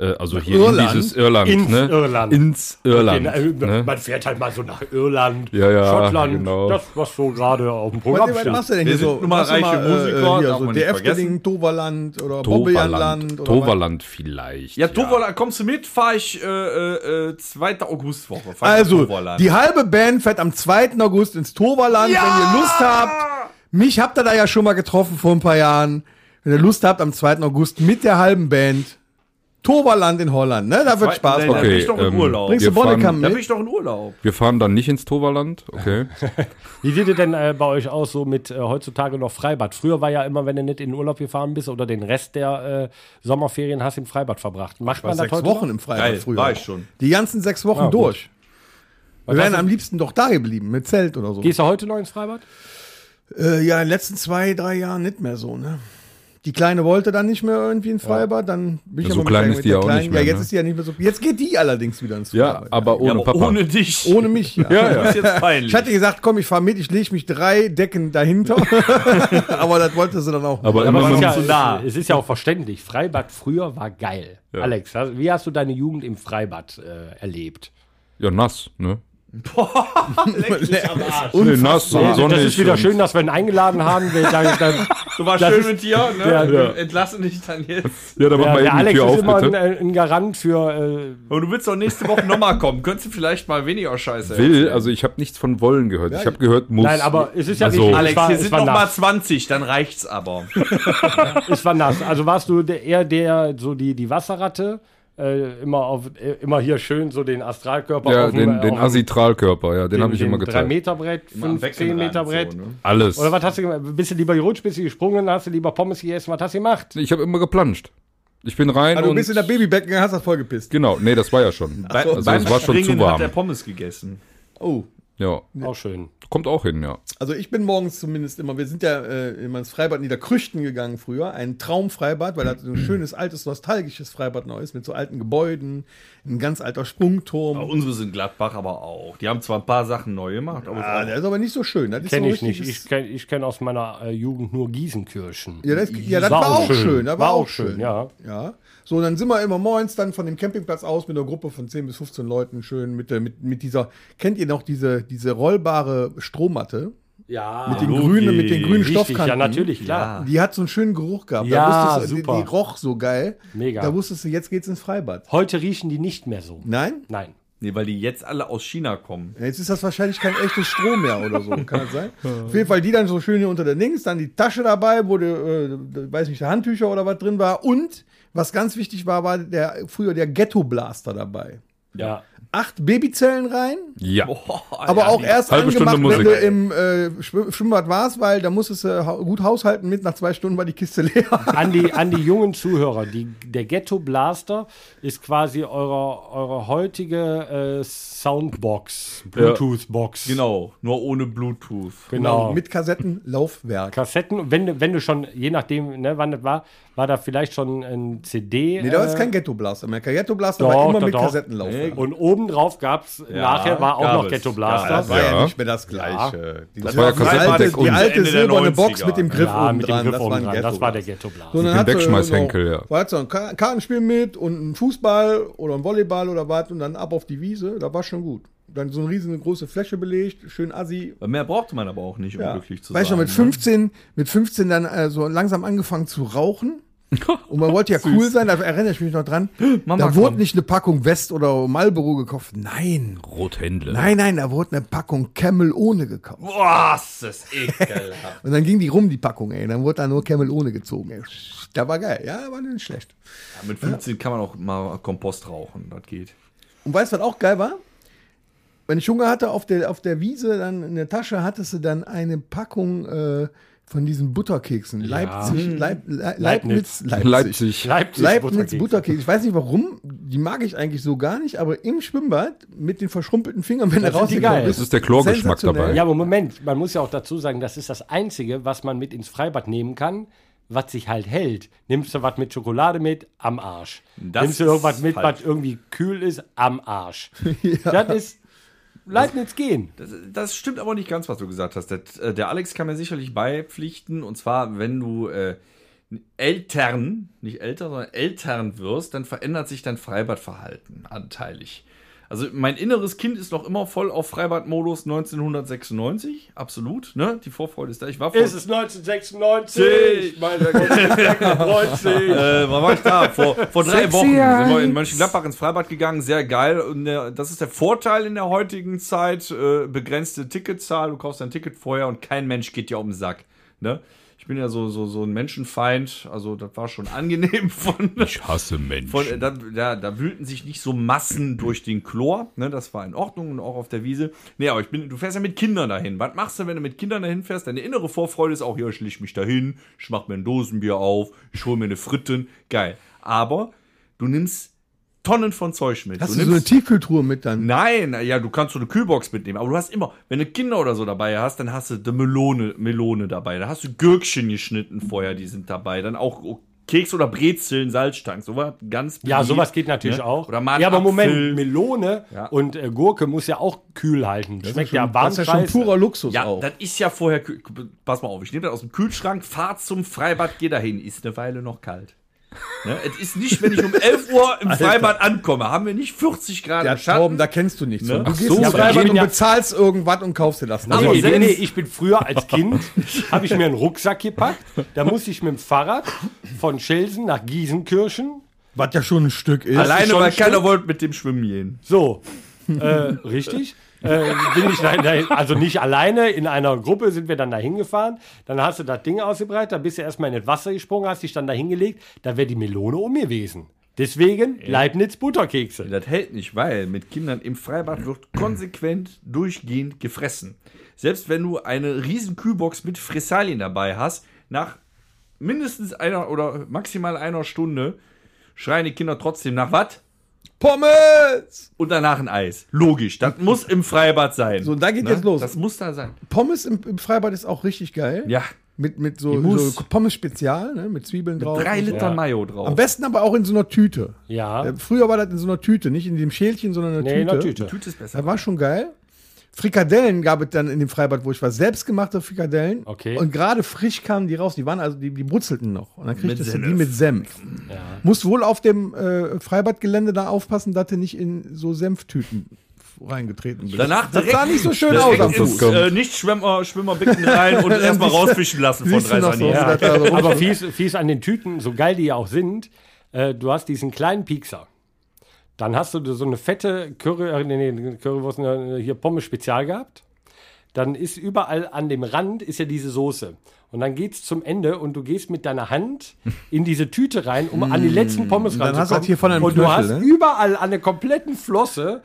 Äh, also hier Irland? in dieses Irland, Ins ne? Irland. Ins Irland. Den, äh, ne? Man fährt halt mal so nach Irland, Ja, ja, Schottland, genau. das, was so gerade auf dem Was, Programm was steht. machst du denn hier so? nun mal Machst du reiche Musiker, hier, darf so DF-Ding. Toverland oder Bobbejaanland Toverland. vielleicht. Ja, Toverland, kommst du mit? Fahr ich äh, äh, äh, 2. Augustwoche. Also, die halbe Band fährt am 2. August ins Toverland, wenn ihr Lust habt. Mich habt ihr da ja schon mal getroffen vor ein paar Jahren. Wenn ihr Lust habt, am 2. August mit der halben Band. Toverland in Holland, ne? Da wird Spaß machen. Da bin Okay, ich doch in Urlaub. Bringst wir du Bonnekamp fahren- Da bin ich doch in Urlaub. Wir fahren dann nicht ins Toverland, okay. Wie sieht es denn äh, bei euch aus, so mit äh, heutzutage noch Freibad? Früher war ja immer, wenn du nicht in den Urlaub gefahren bist oder den Rest der äh, Sommerferien hast im Freibad verbracht. Macht man das sechs heute Wochen noch? im Freibad Geil, früher. war ich schon. Die ganzen sechs Wochen Ah, gut. durch. Wir wären am liebsten doch da geblieben, mit Zelt oder so. Gehst du heute noch ins Freibad? Äh, ja, in den letzten zwei, drei Jahren nicht mehr so, ne? Die Kleine wollte dann nicht mehr irgendwie in Freibad, dann bin ich Ja, so aber klein mit ist der die ja auch Kleinen. nicht mehr, Ja, jetzt ne? ist die ja nicht mehr so. Jetzt geht die allerdings wieder ins Ja, Freibad. aber ohne Ja, aber Papa. ohne dich. Ohne mich, ja. Das ist jetzt peinlich. Ich hatte gesagt, komm, ich fahr mit, ich lege mich drei Decken dahinter. aber das wollte sie dann auch. aber Aber immer es ist, mit, ja, so nah. es, ist ja auch verständlich. Freibad früher war geil. Alex, wie hast du deine Jugend im Freibad äh, erlebt? ja, nass, ne? Und Nee, nass, Ja, sonnig. das ist wieder und- schön, dass wir ihn eingeladen haben. Wir, dann, dann, Du warst schön ist- mit dir, ne? der- Wir entlassen dich dann jetzt. Ja, da macht der, man der eben die Alex Tür ist auf, immer ein, bitte. ein Garant für. Äh, Aber du willst doch nächste Woche nochmal kommen. Könntest du vielleicht mal weniger Scheiße Will, also ich habe nichts von wollen gehört. Ich habe gehört, muss. nein, aber es ist ja Also- richtig. Alex, es war, hier sind war noch mal nass. 20, dann reicht's aber. Es war nass. Also warst du der, eher der, so die, die Wasserratte äh, immer, auf, äh, immer hier schön so den Astralkörper Ja, auf dem- den, den auf dem- Asitralkörper, ja, den, habe ich immer drei gezeigt. Meter Brett, Immer am 5, 10 Weckenrand Meter Brett. so, ne? Alles. Oder was hast du gemacht? Bist du lieber gerutscht, bist du gesprungen, hast du lieber Pommes gegessen, was hast du gemacht? Ich habe immer geplanscht. Ich bin rein Also du und bist in der Babybecken, hast das vollgepisst. genau, nee, das war ja schon. Bei, Also beim es war schon zu Springen hat er warm. Pommes gegessen. Oh. Ja, Auch schön. kommt auch hin, ja. Also ich bin morgens zumindest immer, wir sind ja äh, immer ins Freibad Niederkrüchten gegangen früher, ein Traumfreibad, weil das so ein schönes, altes, nostalgisches Freibad noch ist, mit so alten Gebäuden, ein ganz alter Sprungturm. Aber unsere sind Gladbach aber auch. Die haben zwar ein paar Sachen neu gemacht, aber Ah, der ist aber nicht so schön. Das ist Kenne so ich nicht. Ich kenne ich kenn aus meiner äh, Jugend nur Gießenkirchen. Ja, das, ja, das war, auch schön. Das war, auch schön. ja. Ja. So, dann sind wir immer morgens dann von dem Campingplatz aus mit einer Gruppe von 10 bis 15 Leuten schön mit, der, mit, mit dieser, kennt ihr noch diese, diese rollbare Strohmatte? Ja, Mit den grünen, mit den grünen richtig, Stoffkanten. ja, natürlich, klar. Die hat so einen schönen Geruch gehabt. Ja, da wusstest du, super. Die, die roch so geil. Mega. Da wusstest du, jetzt geht's ins Freibad. Heute riechen die nicht mehr so. Nein? Nein. Nee, weil die jetzt alle aus China kommen. Ja, Jetzt ist das wahrscheinlich kein echtes Strom mehr oder so. Kann das sein? Auf jeden Fall die dann so schön hier unter der Links, dann die Tasche dabei, wo, die, äh, weiß nicht, Handtücher oder was drin war. Und, was ganz wichtig war, war der, früher der Ghetto-Blaster dabei. Ja. Acht Babyzellen rein, Ja. aber auch erst Halbe Stunde wenn du im äh, Schw- Schwimmbad warst, weil da musstest du hau- gut haushalten mit. Nach zwei Stunden war die Kiste leer. An die, an die jungen Zuhörer, die, der Ghetto Blaster ist quasi eure, eure heutige äh, Soundbox, Bluetooth-Box. Genau, nur ohne Bluetooth. Genau. Mit Kassettenlaufwerk. Kassetten, wenn, du- wenn du schon, je nachdem, ne, wann das war, war da vielleicht schon ein CD. Nee, da ist äh, kein Ghetto-Blaster mehr. Kein Ghetto-Blaster Doch, war immer doch, mit doch. Kassettenlaufwerk. Und obendrauf gab es, nachher war auch noch es. Ghetto Das Blaster. war ja, Ja. nicht mehr das Gleiche. Die, Das war ja die Kassettendeck die alte silberne 90er. Box mit dem Griff Ja, oben dran. Griff das, oben war dran. Das war der Ghetto Blaster. So, dann Mit dem Wegschmeißhenkel, noch- ja. Hat so ein Ka- Kartenspiel mit und ein Fußball oder ein Volleyball oder was und dann ab auf die Wiese. Da war schon gut. Dann so eine riesengroße Fläche belegt, schön assi. Mehr brauchte man aber auch nicht, um Ja. glücklich zu Weißt du, sein. mit 15, mit 15 dann äh, so langsam angefangen zu rauchen. Und man wollte ja cool sein, da erinnere ich mich noch dran. Mama, da wurde komm. nicht eine Packung West oder Marlboro gekauft. Nein. Rothändle. Nein, nein, da wurde eine Packung Camel ohne gekauft. Boah, ist ekelhaft. Und dann ging die rum, die Packung, ey. Dann wurde da nur Camel ohne gezogen, ey. Da war geil. Ja, war nicht schlecht. ja, mit 15 kann man auch mal Kompost rauchen, das geht. Und weißt du, was auch geil war? Wenn ich Hunger hatte, auf der, auf der Wiese, dann in der Tasche hattest du dann eine Packung äh, von diesen Butterkeksen. Leipzig, Leib, Le Leibniz, Leipzig. Leipzig. Leipzig, Leibniz Butterkekse. Butterkekse. Ich weiß nicht warum, die mag ich eigentlich so gar nicht, aber im Schwimmbad mit den verschrumpelten Fingern, wenn er die rausgekommen ist. Das ist der Chlorgeschmack dabei. Ja, aber Moment, man muss ja auch dazu sagen, das ist das Einzige, was man mit ins Freibad nehmen kann, was sich halt hält. Nimmst du was mit Schokolade mit, am Arsch. Das Nimmst du irgendwas mit, falsch. was irgendwie kühl ist, am Arsch. Das ist Leibniz gehen. Das, das stimmt aber nicht ganz, was du gesagt hast. Der, äh, der Alex kann mir sicherlich beipflichten. Und zwar, wenn du äh, Eltern, nicht älter, sondern Eltern wirst, dann verändert sich dein Freibadverhalten anteilig. Also mein inneres Kind ist noch immer voll auf Freibadmodus 1996, absolut. Ne? Die Vorfreude ist da. Ich war vor, Ist es 1996? Mein Gott, 96. äh, war ich da? Vor, vor drei Wochen sind wir in Mönchengladbach ins Freibad gegangen. Sehr geil. Und der, das ist der Vorteil in der heutigen Zeit. Äh, begrenzte Ticketzahl. Du kaufst dein Ticket vorher und kein Mensch geht dir um den Sack. Ne? Ich bin ja so, so, so ein Menschenfeind. Also, das war schon angenehm von. Ich hasse Menschen. Von, äh, da, da, da wühlten sich nicht so Massen durch den Chlor, ne, das war in Ordnung und auch auf der Wiese. Nee, aber ich bin, du fährst ja mit Kindern dahin. Was machst du, wenn du mit Kindern dahin fährst? Deine innere Vorfreude ist auch, hier, ich leg mich dahin, ich mach mir ein Dosenbier auf, ich hol mir eine Fritten, geil. Aber du nimmst Tonnen von Zeug mit. Hast du du so eine Tiefkühltruhe mit dann? Nein, ja, du kannst so eine Kühlbox mitnehmen, aber du hast immer, wenn du Kinder oder so dabei hast, dann hast du die Melone, Melone dabei, da hast du Gürkchen geschnitten vorher, die sind dabei, dann auch Keks oder Brezeln, Salzstangen, sowas ganz Ja, beliebt, sowas geht natürlich ne? auch. Oder mal ja, aber Apfel. Moment, Melone Ja. und äh, Gurke muss ja auch kühl halten. Schmeckt ja warm Das ist ja schon purer Luxus Ja, auch. das ist ja vorher, pass mal auf, ich nehme das aus dem Kühlschrank, fahr zum Freibad, geh dahin, ist eine Weile noch kalt. Ne? Es ist nicht, wenn ich um 11 Uhr im Freibad ankomme, haben wir nicht 40 Grad Ja, im Schatten. Torben, da kennst du nichts. Ne? Du gehst so, ins Freibad und ja- bezahlst irgendwas und kaufst dir das. Nee, Aber nee, nee, ich bin früher als Kind, habe ich mir einen Rucksack gepackt. Da musste ich mit dem Fahrrad von Schelsen nach Giesenkirchen. Was ja schon ein Stück ist. Alleine, weil keiner wollte mit dem schwimmen gehen. So, äh, richtig. Äh, bin ich dahin, also nicht alleine, in einer Gruppe sind wir dann da hingefahren. Dann hast du das Ding ausgebreitet, da bist du erstmal in das Wasser gesprungen, hast dich dann da hingelegt, da wäre die Melone um gewesen. Deswegen Leibniz Butterkekse. Das hält nicht, weil mit Kindern im Freibad wird konsequent durchgehend gefressen. Selbst wenn du eine riesen Kühlbox mit Fressalien dabei hast, nach mindestens einer oder maximal einer Stunde schreien die Kinder trotzdem nach was? Pommes! Und danach ein Eis. Logisch, das muss im Freibad sein. So, da geht jetzt los. Das muss da sein. Pommes im, im Freibad ist auch richtig geil. Ja, Mit, mit so, Die so Pommes Spezial, ne? mit Zwiebeln drauf. drei und so. Liter Ja. Mayo drauf. Am besten aber auch in so einer Tüte. Ja. Äh, Früher war das in so einer Tüte, nicht in dem Schälchen, sondern in einer Nee, in Tüte. einer Tüte. Tüte ist besser. Das war schon geil. Frikadellen gab es dann in dem Freibad, wo ich war, selbstgemachte Frikadellen. Okay. Und gerade frisch kamen die raus. Die waren also, die, die brutzelten noch. Und dann kriegtest du die mit Senf. Musst wohl auf dem äh, Freibadgelände da aufpassen, dass du nicht in so Senftüten reingetreten bist. Danach das direkt, sah nicht so schön aus am Fuß. äh, Nicht-Schwimmer Schwimmerbecken rein und erstmal rausfischen lassen von drei so, so Aber fies, fies an den Tüten, so geil die ja auch sind, äh, du hast diesen kleinen Piekser. Dann hast du so eine fette Curry, äh, nee, nee, Currywurst, äh, hier Pommes Spezial gehabt. Dann ist überall an dem Rand ist ja diese Soße. Und dann geht's zum Ende und du gehst mit deiner Hand in diese Tüte rein, um an die letzten Pommes Dann hast du ranzukommen. das hier von einem und du Knöchel, hast ne? überall an der kompletten Flosse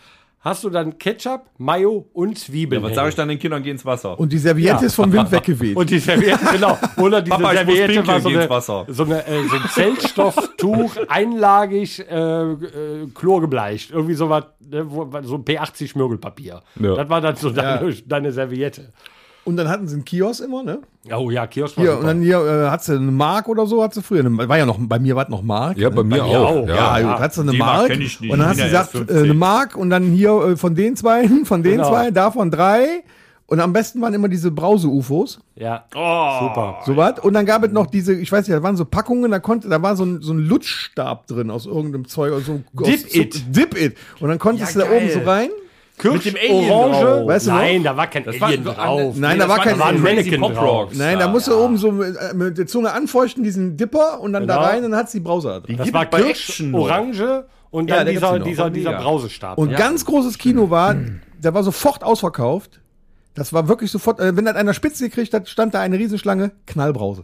hast du dann Ketchup, Mayo und Zwiebeln. Was hängen. sage ich dann den Kindern? Geh ins Wasser. Und die Serviette Ja. ist vom Wind weggeweht. Und die Serviette, genau. Oder diese Papa, Serviette war so eine, Wasser. so, eine, äh, so ein Zellstofftuch, einlagig, äh, äh, chlorgebleicht. Irgendwie so was, ne, so ein P80 Schmirgelpapier. Ja. Das war dann so deine, deine Serviette. Und dann hatten sie einen Kiosk immer, ne? Oh ja, Kiosk war Hier, super. und dann hier äh, hat sie eine Mark oder so, hat sie früher. Eine, war ja noch, bei mir war es noch Mark. Ja, ne? bei mir mir auch. auch, Ja, Ja. gut, hat sie eine Die Mark Mark. ich nicht. Und dann ja erst gesagt, äh, 15. eine Mark und dann hier äh, von den zwei, von den Genau. zwei, davon drei. Und am besten waren immer diese Brause-UFOs. ja, Oh. super. So was. Und dann gab es noch diese, ich weiß nicht, da waren so Packungen, da konnte, da war so ein, so ein Lutschstab drin aus irgendeinem Zeug. Aus so, Dip aus, so, It. Dip It. Und dann konntest Ja, du da oben geil. so rein. Kirsch, dem Alien Orange. drauf. Weißt du noch? Nein, da war kein Das war Alien so drauf. Nein, da war das kein- da war ein Mannequin Pop drauf. Rocks Nein, da musst du oben so mit, äh, mit der Zunge anfeuchten, diesen Dipper und dann da Genau. rein und dann hat sie die Brause da drin. Das war Kirsch, Action. Orange und Ja, dann der gibt's dieser, dieser, dieser Brausestab. Und ja. ganz großes Kino war, der war sofort ausverkauft. Das war wirklich sofort, äh, wenn das einer Spitze gekriegt hat, stand da eine Riesenschlange, Knallbrause.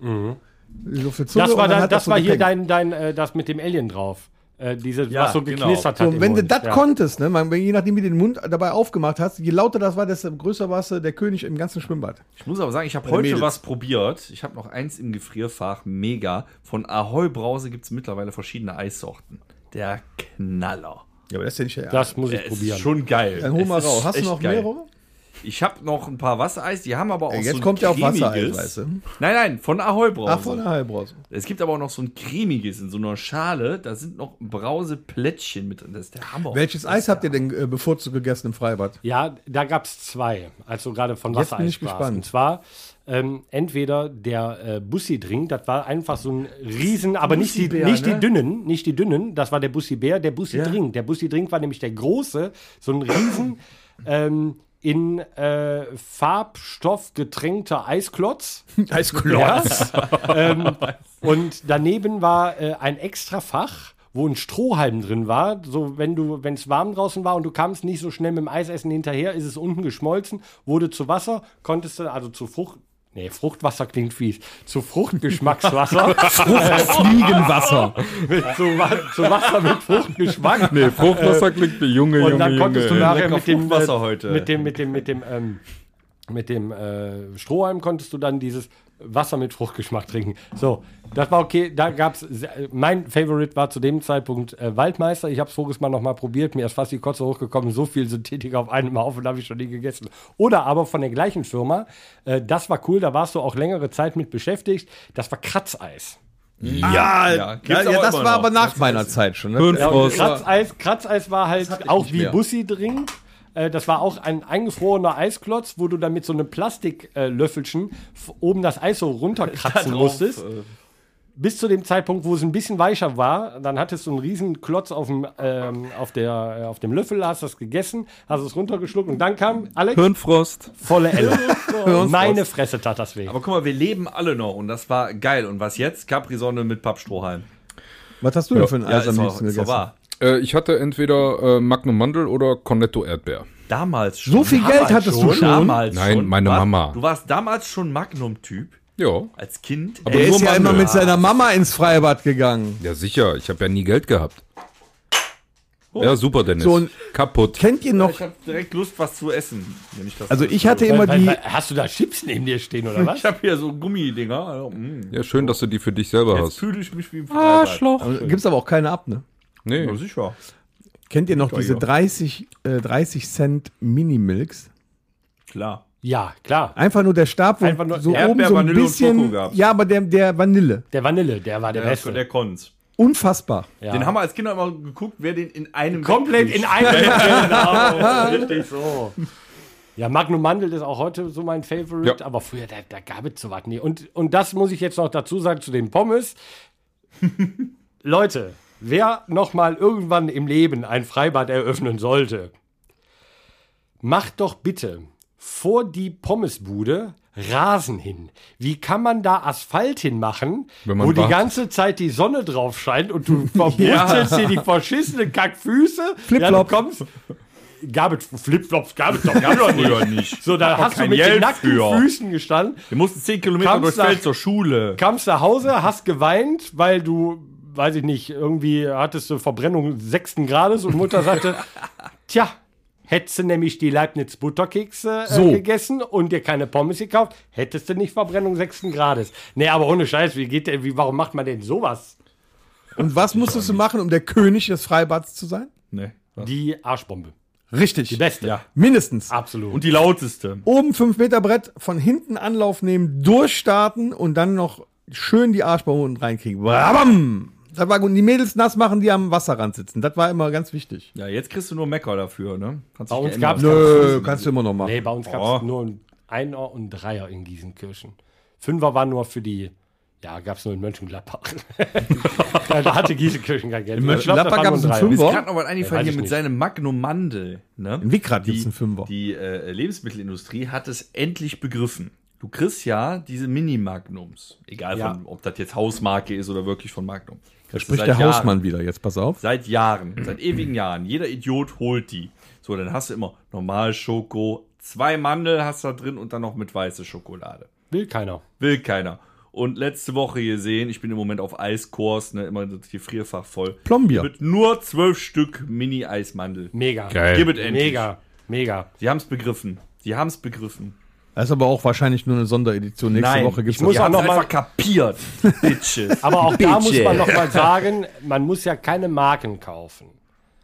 So für Zunge Das war, dann dann, hat das so war hier dein, dein äh, das mit dem Alien drauf. Äh, diese, Ja, was so genau. geknistert hat. und wenn du das ja. konntest, ne, man, je nachdem, wie du den Mund dabei aufgemacht hast, je lauter das war, desto größer warst du der König im ganzen Schwimmbad. Ich muss aber sagen, ich habe heute Mädels. was probiert. Ich habe noch eins im Gefrierfach. Mega. Von Ahoi Brause gibt es mittlerweile verschiedene Eissorten. Der Knaller. Ja, aber das ist ja nicht der Das muss ich probieren. ist schon geil. Dann hol mal raus. Hast du noch geil. mehrere? Ich habe noch ein paar Wassereis, die haben aber auch Ey, so jetzt ein kommt ja auf Wassereis, cremiges- weißt du. Nein, nein, von Ahoi Brause. Ach, von der Heilbrause. Es gibt aber auch noch so ein cremiges in so einer Schale. Da sind noch Brauseplättchen mit drin. Das ist der Hammer. Welches Eis habt ihr denn äh, bevorzugt gegessen im Freibad? Ja, da gab es zwei, als du gerade von Jetzt bin Wassereis ich gespannt. Und zwar ähm, entweder der äh, Bussi-Drink, das war einfach so ein Riesen, aber nicht die, nicht ne? die dünnen, nicht die dünnen, das war der Bussi-Bär, der Bussi-Drink. Der Bussi-Drink war nämlich der große, so ein Riesen ähm, in äh, Farbstoff getränkter Eisklotz. Eisklotz. Ja. ähm, und daneben war äh, ein extra Fach, wo ein Strohhalm drin war. So, wenn du, wenn es warm draußen war und du kamst nicht so schnell mit dem Eisessen hinterher, ist es unten geschmolzen, wurde zu Wasser, konntest du, also zu Frucht. Nee, Fruchtwasser klingt fies. Zu Fruchtgeschmackswasser. Fliegenwasser. mit, zu, Wa- zu Wasser mit Fruchtgeschmack. Nee, Fruchtwasser klingt wie Junge, Und Junge, dann konntest du Junge. nachher Lecker mit dem, Fruchtwasser äh, heute. mit dem, mit dem, mit dem, ähm, mit dem äh, Strohhalm konntest du dann dieses Wasser mit Fruchtgeschmack trinken. So, das war okay. Da gab's mein Favorite war zu dem Zeitpunkt äh, Waldmeister. Ich habe es voriges Mal noch mal probiert. Mir ist fast die Kotze hochgekommen. So viel Synthetik auf einem Haufen habe ich schon nie gegessen. Oder aber von der gleichen Firma. Äh, das war cool. Da warst du auch längere Zeit mit beschäftigt. Das war Kratzeis. Ja, Ja, ja, ja, aber das war noch. aber nach Das meiner Zeit schon. Ne? Ja. Kratzeis, Kratzeis war halt auch wie mehr. Bussi-Drink. Äh, Das war auch ein eingefrorener Eisklotz, wo du dann mit so einem Plastiklöffelchen f- oben das Eis so runterkratzen musstest. äh, Bis zu dem Zeitpunkt, wo es ein bisschen weicher war, dann hattest du einen riesen Klotz auf dem, ähm, auf der, äh, auf dem Löffel, hast das gegessen, hast es runtergeschluckt und dann kam Alex, Hirnfrost. volle Elle. Meine Fresse tat das weh. Aber guck mal, wir leben alle noch und das war geil. Und was jetzt? Capri-Sonne mit Pappstrohhalm. Was hast du denn für ein Eis am ist doch- liebsten gegessen? wahr. Äh, ich hatte entweder äh, Magnum Mandel oder Cornetto Erdbeer. Damals schon. So viel Geld Damals hattest du schon? Damals Nein, schon. meine Mama. Du warst damals schon Magnum-Typ. Ja. Als Kind. Aber Er nur ist ja Mandel. immer mit seiner Mama ins Freibad gegangen. Ja, sicher. Ich habe ja nie Geld gehabt. Ja, super, Dennis. So ein- Kaputt. Kennt ihr noch? ich habe direkt Lust, was zu essen. Wenn ich das Also ich hatte immer die. hast du da Chips neben dir stehen oder was? Ich habe hier so Gummidinger. Also, mm. Ja, schön, dass du die für dich selber Jetzt hast. fühle ich mich wie im Freibad. Gibt's aber auch keine ab, ne? Nee. Ja, sicher. Kennt ihr noch Ja, diese ja. 30, äh, 30 Cent Mini-Milks? Klar. Ja, klar. Einfach nur der Stab, wo Einfach nur so Erdbeer, oben so ein Vanille bisschen. Ja, aber der, der Vanille. Der Vanille, der war der, Der, Beste. der konnt's. Unfassbar. ja. Den haben wir als Kinder immer geguckt, wer den in einem komplett in einem genau, richtig so. Ja, Magnum Mandel ist auch heute so mein Favorite, Ja. aber früher, da, da gab es sowas nie. Und, und das muss ich jetzt noch dazu sagen zu den Pommes. Leute, wer noch mal irgendwann im Leben ein Freibad eröffnen sollte, macht doch bitte vor die Pommesbude Rasen hin. Wie kann man da Asphalt hinmachen, wo die wartet. ganze Zeit die Sonne drauf scheint und du verwurzelst dir die verschissenen Kackfüße? Flipflop. Ja, kommst. Gab es Flipflops, gab es doch, gab doch nicht. nicht. So, da hast du mit den Geld nackten für. Füßen gestanden, Wir mussten 10 Kilometer durchs Feld zur Schule. kamst nach Hause, hast geweint, weil du, weiß ich nicht, irgendwie hattest du Verbrennung sechsten Grades und Mutter sagte, tja, hättest du nämlich die Leibniz Butterkekse äh, So. gegessen und dir keine Pommes gekauft, hättest du nicht Verbrennung sechsten Grades. Nee, aber ohne Scheiß, wie geht der, wie, warum macht man denn sowas? Und was musstest du machen, um der König des Freibads zu sein? Nee. Die Arschbombe. Richtig. Die beste. Ja. Mindestens. Absolut. Und die lauteste. Oben 5 Meter Brett, von hinten Anlauf nehmen, durchstarten und dann noch schön die Arschbombe unten reinkriegen. Bam! Das war gut. Und die Mädels nass machen, die am Wasserrand sitzen. Das war immer ganz wichtig. Ja, jetzt kriegst du nur Mecker dafür, ne? Hat Bei uns gab's Nö, kannst du immer noch machen. Nee, bei uns gab Oh. es nur ein Einer und ein Dreier in Gießenkirchen. Fünfer war nur für die, ja, gab es nur in Mönchengladbach. Da hatte Gießenkirchen kein Geld. In Ich Mönchengladbach gab es nur einen Fünfer. gerade noch was eingefallen hier ich mit seinem Magnum Mandel. Ne? In Wickrad die, gibt's einen Fünfer. Die äh, Lebensmittelindustrie hat es endlich begriffen. Du kriegst ja diese Mini-Magnums. Egal, Ja. von, ob das jetzt Hausmarke ist oder wirklich von Magnum. Da spricht der Jahren. Hausmann wieder. Jetzt pass auf. Seit Jahren, seit ewigen Jahren. Jeder Idiot holt die. So, dann hast du immer normal Schoko, zwei Mandel hast du da drin und dann noch mit weiße Schokolade. Will keiner. Will keiner. Und letzte Woche gesehen, ich bin im Moment auf Eiskurs, ne, immer das Gefrierfach voll. Plombier. Mit nur zwölf Stück Mini-Eismandel. Mega. Geil. Gib es endlich. Mega. Mega. Sie haben es begriffen. Sie haben es begriffen. Das ist aber auch wahrscheinlich nur eine Sonderedition. Nächste Nein, Woche gibt's ich muss auch noch es mal- einfach kapiert. Bitches. Aber auch da muss man noch mal sagen, man muss ja keine Marken kaufen.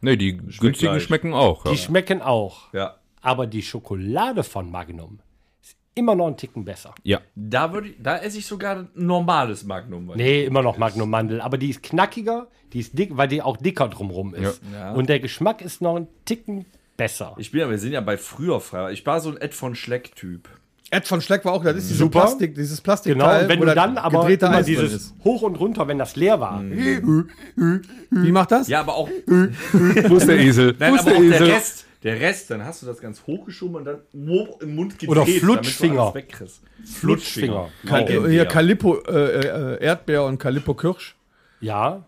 Nee, die günstigen gleich. schmecken auch. Ja. Die schmecken auch. ja. Aber die Schokolade von Magnum ist immer noch einen Ticken besser. ja. Da, würde ich, da esse ich sogar ein normales Magnum. Nee, immer noch Magnum Mandel. Aber die ist knackiger, die ist dick, weil die auch dicker drumrum ist. Ja. Und der Geschmack ist noch einen Ticken besser. Ich bin ja, wir sind ja bei früher frei. Ich war so ein Ed von Schleck-Typ. Ed von Schleck war auch da. Das ist diese Super. Plastik, dieses Plastikteil. Genau, und wenn du dann aber immer Eis dieses ist. hoch und runter, wenn das leer war. Wie macht das? Ja, aber auch, Wo ist der Esel? nein, Wo ist aber der auch der Esel? Rest. Der Rest, dann hast du das ganz hochgeschoben und dann wupp, im Mund gedreht. Oder damit du Flutschfinger. alles wegkriegst. Flutschfinger. Kal Genau. hier Calippo äh, äh, Erdbeer und Calippo Kirsch. Ja.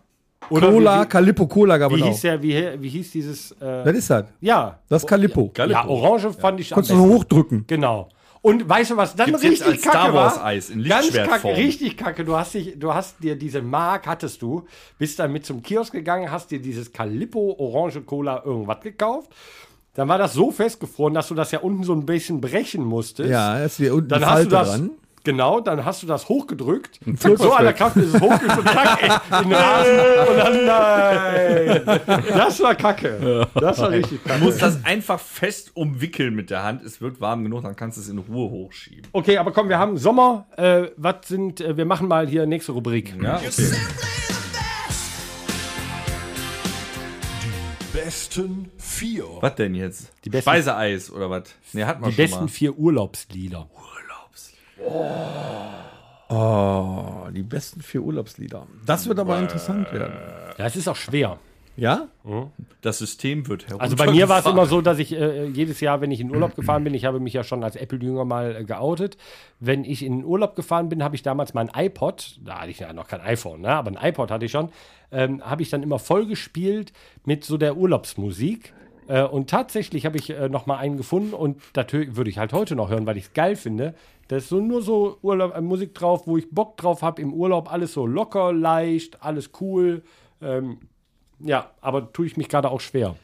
Oder Cola, wie, Calippo Cola gab wie, es wie auch. hieß der, wie, wie hieß dieses, äh, Das ist das. ja. Das ist Calippo. Ja, Orange fand ich am Konntest du so hochdrücken. Genau. Und weißt du, was dann Gibt's jetzt richtig als Star kacke Wars war? Eis in Ganz Lichtschwertform. kacke, richtig kacke. Du hast, dich, du hast dir diese Mark, hattest du, bist dann mit zum Kiosk gegangen, hast dir dieses Calippo Orange Cola irgendwas gekauft. Dann war das so festgefroren, dass du das ja unten so ein bisschen brechen musstest. Ja, ist hier unten Dann hast du das, dran. Genau, dann hast du das hochgedrückt. Und flog so das an der weg. Kraft ist es hochgeschoben, zack, ey, in den Rasen. Und dann, nein. Das war kacke. Das war richtig kacke. Du musst das einfach fest umwickeln mit der Hand. Es wird warm genug, dann kannst du es in Ruhe hochschieben. Okay, aber komm, wir haben Sommer. Äh, was sind, äh, wir machen mal hier nächste Rubrik. Ja, okay. Besten vier. Was denn jetzt? Die besten- Speiseeis oder was? Nee, hat man Die schon besten mal. vier Urlaubslieder. Oh, die besten vier Urlaubslieder. Das wird aber interessant werden. Ja, es ist auch schwer. Ja? Das System wird Also bei mir war es immer so, dass ich äh, jedes Jahr, wenn ich in Urlaub gefahren bin, ich habe mich ja schon als Apple-Jünger mal äh, geoutet. Wenn ich in Urlaub gefahren bin, habe ich damals mein iPod, da hatte ich ja noch kein iPhone, ne? aber ein iPod hatte ich schon, ähm, habe ich dann immer voll gespielt mit so der Urlaubsmusik. Äh, und tatsächlich habe ich äh, noch mal einen gefunden und das würde ich halt heute noch hören, weil ich es geil finde. Da ist so nur so Urlaub, äh, Musik drauf, wo ich Bock drauf habe im Urlaub. Alles so locker, leicht, alles cool. Ähm, ja, aber tue ich mich gerade auch schwer.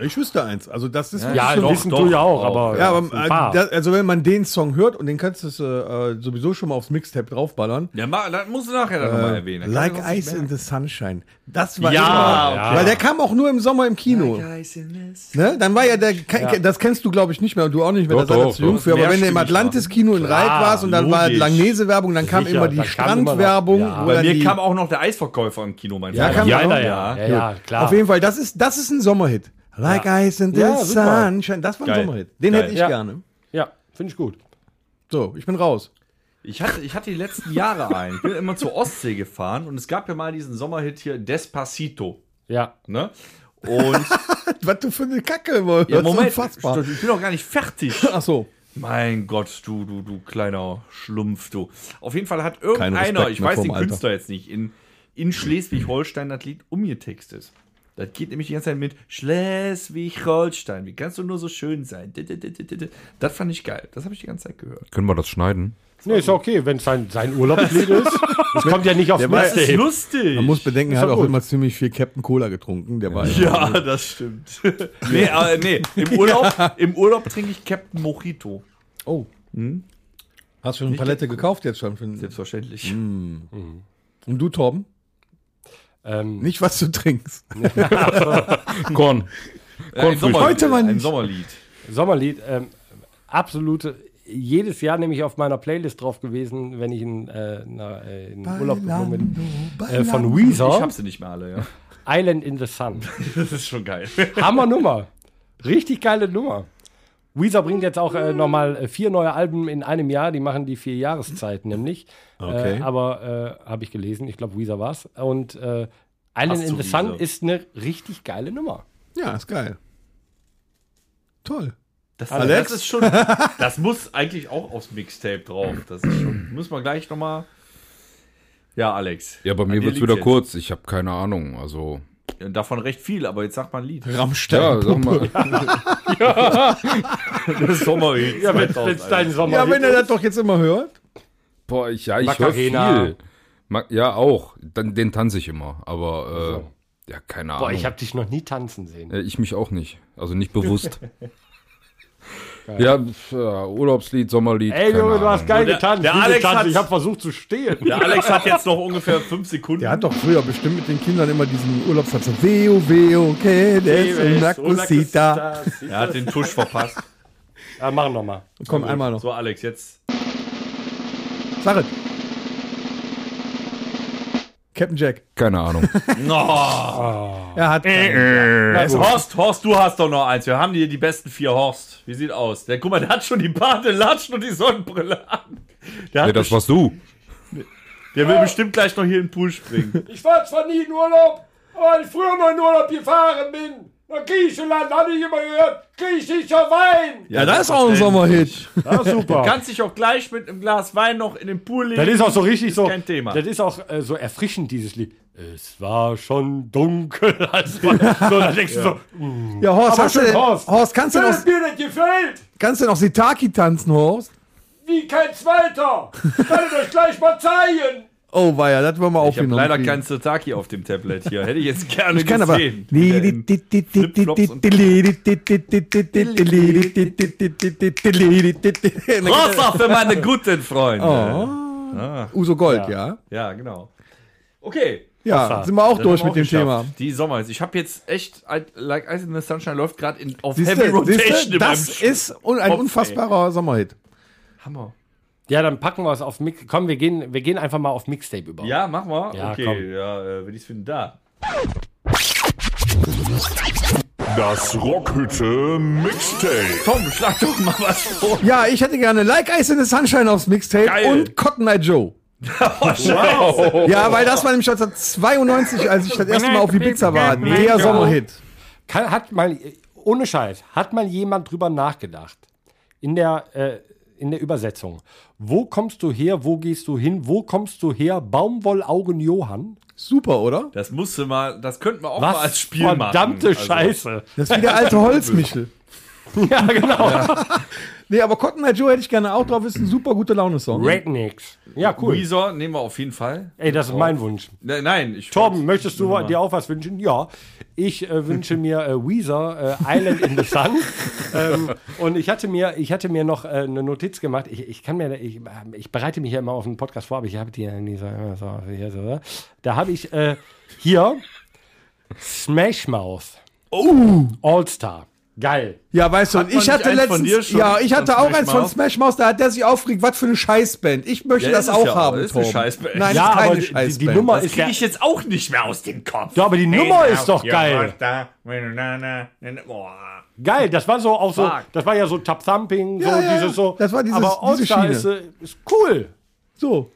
Ich wüsste eins. Also das ist Ja, doch, wissen doch, tue ich auch, auch. aber Ja, aber äh, also wenn man den Song hört und den kannst du äh, sowieso schon mal aufs Mixtape draufballern. Ja, ma, das musst du nachher dann nochmal erwähnen. Dann Like du Ice in the Sunshine. Das war Ja, immer, okay. weil der kam auch nur im Sommer im Kino. merken. Ice in the Ne? Dann war ja der, ke- das kennst du glaube ich nicht mehr und du auch nicht mehr, Doch, das doch, zu jung für, aber wenn du im Mehrstimmig Atlantis-Kino in Reit warst und dann war logisch. Langnese-Werbung, dann kam Sicher, immer die Strandwerbung. ja. Bei mir die, kam auch noch der Eisverkäufer im Kino, mein Ja, ja, auch. ja, ja, ja, ja, klar. Auf jeden Fall, das ist, das ist ein Sommerhit. Like Ice in the Ja. Sunshine. Das war ein Geil. Sommerhit. Den Geil. hätte ich Ja. gerne. Ja, finde ich gut. So, ich bin raus. Ich hatte, ich hatte die letzten Jahre einen. Ich bin immer zur Ostsee gefahren und es gab ja mal diesen Sommerhit hier Despacito. Ja. Ne? Und Was du für eine Kacke, Mann. ja, Das ist Moment, unfassbar. ich bin noch gar nicht fertig. Ach so. Mein Gott, du, du, du kleiner Schlumpf, du. Auf jeden Fall hat irgendeiner, ich mehr weiß den Alter. Künstler jetzt nicht, in, in Schleswig-Holstein das Lied umgetextet. Das geht nämlich die ganze Zeit mit Schleswig-Holstein. Wie kannst du nur so schön sein? Das fand ich geil. Das habe ich die ganze Zeit gehört. Können wir das schneiden? Nee, ist okay, wenn es sein, sein Urlaubslied ist. Es kommt ja nicht aufs Der war- Das ist lustig. Man muss bedenken, er hat auch gut. immer ziemlich viel Captain Cola getrunken. Der war Ja, das stimmt. nee, aber nee, im Urlaub, im Urlaub trinke ich Captain Mojito. Oh. Hast du schon eine Palette gekauft jetzt schon? Für den- Selbstverständlich. Und du, Torben? Ähm, Nicht, was du trinkst. Korn. Ein Sommerlied. Heute mal Ein. Sommerlied. Sommerlied, ähm, absolute, jedes Jahr nämlich auf meiner Playlist drauf gewesen, wenn ich in, äh, na, äh, in Urlaub geflogen bin. Äh, von Ich Weezer, hab sie nicht mehr alle, ja. Island in the Sun. Das ist schon geil. Hammer Nummer. Richtig geile Nummer. Weezer bringt jetzt auch äh, nochmal äh, vier neue Alben in einem Jahr. Die machen die vier Jahreszeit nämlich. Okay. Äh, aber äh, habe ich gelesen. Ich glaube, Weezer war's. Und äh, Island in the Sun Weezer. ist eine richtig geile Nummer. Ja, ist geil. Toll. Das, Alex? das ist schon. Das muss eigentlich auch aufs Mixtape drauf. Das ist schon. Muss man gleich nochmal. Ja, Alex. Ja, bei mir wird's liegt's wieder jetzt. kurz. Ich habe keine Ahnung. Also, Davon recht viel, aber jetzt sag mal ein Lied. Rammstein. ja, sag mal. Das Sommerlied. Ja, wenn es dein Sommer Ja, wenn er das doch jetzt immer hört. Boah, ich, ja, ich höre viel. Ma ja, auch. Dann, den tanze ich immer. Aber, äh, ja, keine Ahnung. Boah, ich habe dich noch nie tanzen sehen. Äh, ich mich auch nicht. Also nicht bewusst. ja, pf, ja, Urlaubslied, Sommerlied. Ey, Junge, du hast geil der- getanzt. der Wie Alex getanzt? hat- Ich habe versucht zu stehen. Der Alex hat jetzt noch ungefähr fünf Sekunden. Der hat doch früher bestimmt mit den Kindern immer diesen Urlaubssatz so Veo, Veo, que des una cosita. Er hat den Tusch verpasst. Ja, machen noch mal. Komm, einmal noch. So, Alex, jetzt. Sag es. Captain Jack. Keine Ahnung. Er hat. Also, Horst, Horst, du hast doch noch eins. Wir haben hier die besten vier Horst. Wie sieht aus? Der, guck mal, der hat schon die Barte, Latschen und die Sonnenbrille an. Der, hat nee, das warst du. der will bestimmt gleich noch hier in den Pool springen. Ich war zwar nie in Urlaub, aber ich früher mal in Urlaub gefahren bin, nach Griechenland, hatte ich immer gehört, griechischer Wein. Ja, das ist auch ein Sommerhit. Ja, super. Kannst dich auch gleich mit einem Glas Wein noch in den Pool legen. Das ist auch so richtig so. kein Thema. Das ist auch äh, so erfrischend, dieses Lied. Es war schon dunkel, als man. so, da denkst du so, Ja, Horst, hast du denn, Horst. Horst, kannst du wenn noch, es mir nicht gefällt, kannst du noch Sitaki tanzen, Horst? wie kein Zweiter. Kann ich euch gleich mal zeigen. Oh, war ja, das wollen wir ich habe aufgenommen. leider keinen Sataki auf dem Tablet hier. Hätte ich jetzt gerne Ich kann aber. gesehen. Ähm, und- Rosa für meine guten Freunde. Oh. Uso Gold, ja. Ja, genau. Okay. Ja, sind wir auch durch haben mit wir dem auch Thema. geschafft. Die Sommer. Ich habe jetzt echt, I- Like Ice in the Sunshine läuft gerade auf Siehste, Heavy Rotation siehste, das ist ein Kopf, unfassbarer Sommerhit. Hammer. Ja, dann packen wir es auf Mix. Komm, wir gehen, wir gehen einfach mal auf Mixtape über. Ja, mach mal. Ja, okay, komm. ja, äh, wenn ich es finde, da. Das Rockhütte Mixtape. Tom, schlag doch mal was vor. Ja, ich hätte gerne Like Ice in the Sunshine aufs Mixtape Geil. und Cotton Eye Joe. Ja, weil das war nämlich 1992, als ich das erste Mal auf Ibiza war. Der Sommerhit. Kann, hat mal, ohne Scheiß, hat mal jemand drüber nachgedacht? In der, äh, in der Übersetzung. Wo kommst du her? Wo gehst du hin? Wo kommst du her? Baumwollaugen Johann? Super, oder? Das musste mal, das könnten wir auch Was mal als Spiel machen. verdammte Also, Scheiße. Das ist wie der alte Holzmichel. Ja, genau. Nee, aber Cotton Eye Joe hätte ich gerne auch drauf. Ist ein super guter Laune-Song. Rednecks. Ja, cool. Weezer nehmen wir auf jeden Fall. Ey, das ist mein Wunsch. Ne- Nein, ich. Torben, möchtest du dir auch was wünschen? Ja. Ich äh, wünsche mir äh, Weezer, äh, Island in the Sun. ähm, und ich hatte mir, ich hatte mir noch äh, eine Notiz gemacht. Ich, ich kann mir, ich, ich bereite mich ja immer auf einen Podcast vor, aber ich habe die in dieser, so, hier so, da habe ich äh, hier Smash Mouth. Oh! All-Star. Geil. Ja, weißt du, und ich hatte letztens, dir schon ja, ich hatte auch eins von? Smash Mouth, da hat der sich aufgeregt, was für eine Scheißband. Ich möchte Ja, das auch ja haben, Ist eine Torben. Scheißband. Nein, Ja, ist keine aber die, die, Scheißband. Nummer Das ist kriege ich jetzt auch nicht mehr aus dem Kopf. ja, aber die Nummer ist doch geil. Geil, das war so auch so, das war ja so Tap Thumping, so Ja, ja, dieses so. das war dieses- aber diese Schiene. ist, äh, ist cool. So,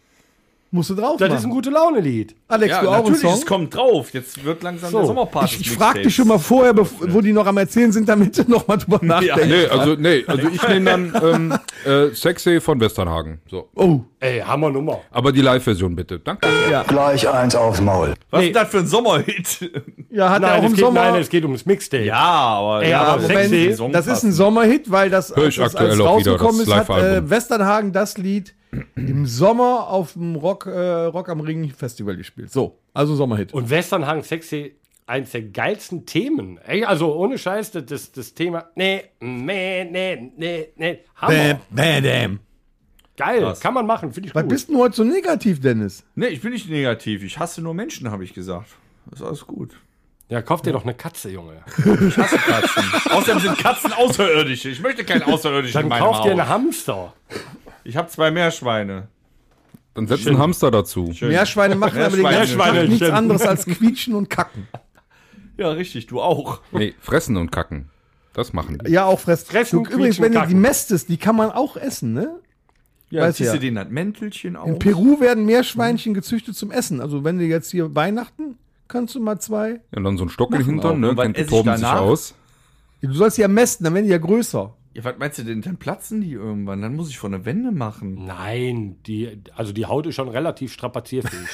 musst du drauf Das machen. ist ein gute Laune-Lied. Alex, Ja, du auch einen natürlich, Song? es kommt drauf. Jetzt wird langsam So. der Sommerparty. Ich, ich frag dich schon mal vorher, bevor, wo die noch am Erzählen sind, damit du noch mal drüber nachdenkst. Nee, also, nee, also ich nehme dann ähm, äh, Sexy von Westernhagen. So. Oh, Ey, Hammer-Nummer. Aber die Live-Version bitte. Danke. Gleich eins aufs Maul. Was ist das für ein Sommerhit? ja, hat er auch Nein, im es geht, Sommer. nein, es geht ums Mixtape. ja, aber, Ey, ja, aber Moment, das ist ein. Sommerhit, weil das, Hör ich das aktuell als auch wieder, rausgekommen das ist, hat äh, Westernhagen das Lied im Sommer auf dem Rock, äh, Rock am Ring Festival gespielt. So, also Sommerhit. Und Westernhagen Sexy, eins der geilsten Themen. Ey, also ohne Scheiß, das, das, Thema. Nee, nee, nee, nee, nee. Hammer. Bam, bam. Geil, Krass. kann man machen, finde ich Was gut. bist du heute so negativ, Dennis? Nee, ich bin nicht negativ. Ich hasse nur Menschen, habe ich gesagt. Das ist alles gut. ja, kauf dir doch eine Katze, Junge. Ich hasse Katzen. Außerdem sind Katzen Außerirdische. Ich möchte keinen Außerirdischen Dann in meinem kauf dir Haus. eine Hamster. Ich habe zwei Meerschweine. Dann setz einen Hamster dazu. Meerschweine machen aber den ganzen Tag nichts anderes als quietschen und kacken. Ja, richtig, du auch. Nee, fressen und kacken. Das machen die. Ja, auch fressen. Fressen, du, übrigens, wenn du die mästest, die kann man auch essen, ne? Ja, Weiß ziehst ja. du den das Mäntelchen auf? In Peru werden Meerschweinchen gezüchtet zum Essen. Also wenn du jetzt hier Weihnachten, kannst du mal zwei. Ja, und dann so ein Stock in den auch. Hintern, ne? Und ich Torben sich aus. Du sollst die ja mästen, dann werden die ja größer. Ja, was meinst du denn? Dann platzen die irgendwann. Dann muss ich von der Wende machen. Nein, die, also die Haut ist schon relativ strapazierfähig.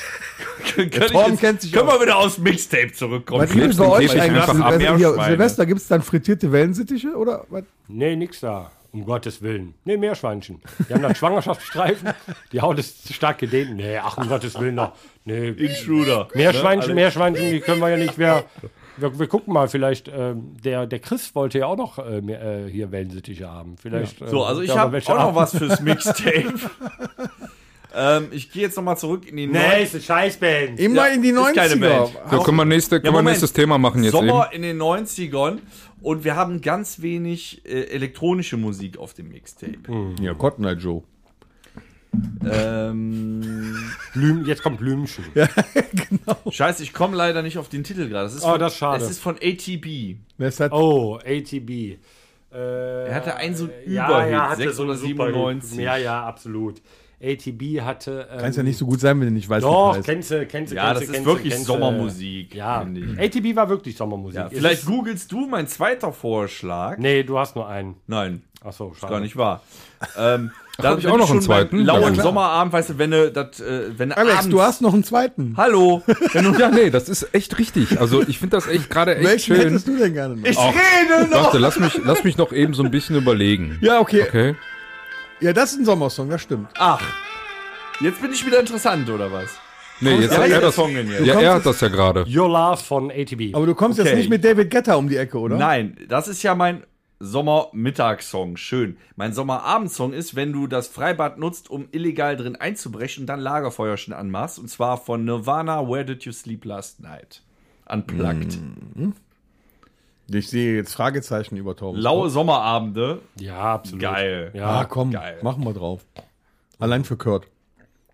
Können, Torben kennt sich können wir wieder aus Mixtape zurückkommen? Was gibt es bei euch eigentlich? Silvester, hier, Meerschweine. Silvester gibt es dann frittierte Wellensittiche oder was? nee, nix da. Um Gottes Willen. Nee, Meerschweinchen. Die haben dann Schwangerschaftsstreifen. Die Haut ist stark gedehnt. Nee, ach, um Gottes Willen noch. Nee, Intruder. Meerschweinchen, Ne? Meerschweinchen, die können wir ja nicht mehr. Wir, wir gucken mal, vielleicht, ähm, der, der Chris wollte ja auch noch äh, mehr, äh, hier Wellensittiche haben. Vielleicht, So, äh, also ich habe wir auch noch was fürs Mixtape. ähm, ich gehe jetzt noch mal zurück in die eine Scheißband. Immer Ja, in die ist keine 90er. Band. So, können wir, nächste, können wir Moment. nächstes Thema machen jetzt Sommer eben. in den 90ern und wir haben ganz wenig äh, elektronische Musik auf dem Mixtape. Ja, Cotton Eye Joe. Ähm, Blüm, jetzt kommt Blümchen. scheiße, ich komme leider nicht auf den Titel gerade. Das ist Oh, von, das ist schade. Es ist von ATB. Wer ist das? Oh, ATB. Äh, Er hatte einen so einen ja, Überhit, ja, hatte 6 so oder einen super 97. Ja, ja, absolut. ATB hatte. Ähm, Kann es ja nicht so gut sein, wenn du nicht weißt, Doch, wie heißt. kennst du, kennst du, Ja, kennst das du, ist kennst wirklich kennst. Sommermusik. Ja, finde ich. ATB war wirklich Sommermusik. Ja, vielleicht ist- googelst du mein zweiter Vorschlag. Nee, du hast nur einen. Nein, Achso, schade. gar nicht wahr. ähm, da hab ich auch noch einen zweiten? Lauen Ja. Sommerabend, weißt du, wenn du das, äh, wenn du Alex, abends, du hast noch einen zweiten. Hallo, wenn du Ja, nee, das ist echt richtig. Also ich finde das echt gerade echt Welchen schön. hättest du denn gerne noch? ich rede noch. Warte, lass mich, lass mich noch eben so ein bisschen überlegen. ja, okay. Okay. Ja, das ist ein Sommersong, das stimmt. Ach, jetzt bin ich wieder interessant oder was? Nee, jetzt Ja, hat er das. Song denn jetzt? Ja, er hat das ja gerade. Your Love von ATB. Aber du kommst Okay. jetzt nicht mit David Guetta um die Ecke, oder? Nein, das ist ja mein Sommermittagssong. Schön. Mein Sommerabendsong ist, wenn du das Freibad nutzt, um illegal drin einzubrechen, dann Lagerfeuerchen anmachst. Und zwar von Nirvana, Where Did You Sleep Last Night? Unplugged. Ich sehe jetzt Fragezeichen über Torben. Laue Sommerabende. ja, absolut. Geil. Ah, Ja, komm, geil. machen wir drauf. Allein für Kurt.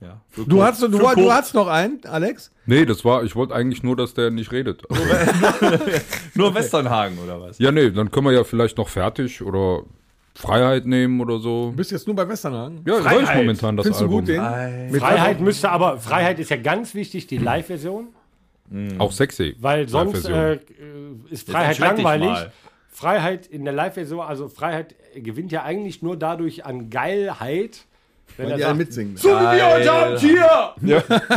Ja. Für Du hast, du, du, hast noch einen, Alex? Nee, das war, ich wollte eigentlich nur, dass der nicht redet. Also, Nur Westernhagen oder was? ja, nee, dann können wir ja vielleicht noch fertig oder Freiheit nehmen oder so. Du bist jetzt nur bei Westernhagen. Ja, das höre ich momentan das Findest du Album. gut den? Mit Freiheit müsste aber, Freiheit ist ja ganz wichtig, die Live-Version, Auch sexy. weil sonst äh, ist Freiheit langweilig. Freiheit in der Live-Version, also Freiheit gewinnt ja eigentlich nur dadurch an Geilheit, Wenn er die sagt, mitsingen. so wie wir heute Abend hier.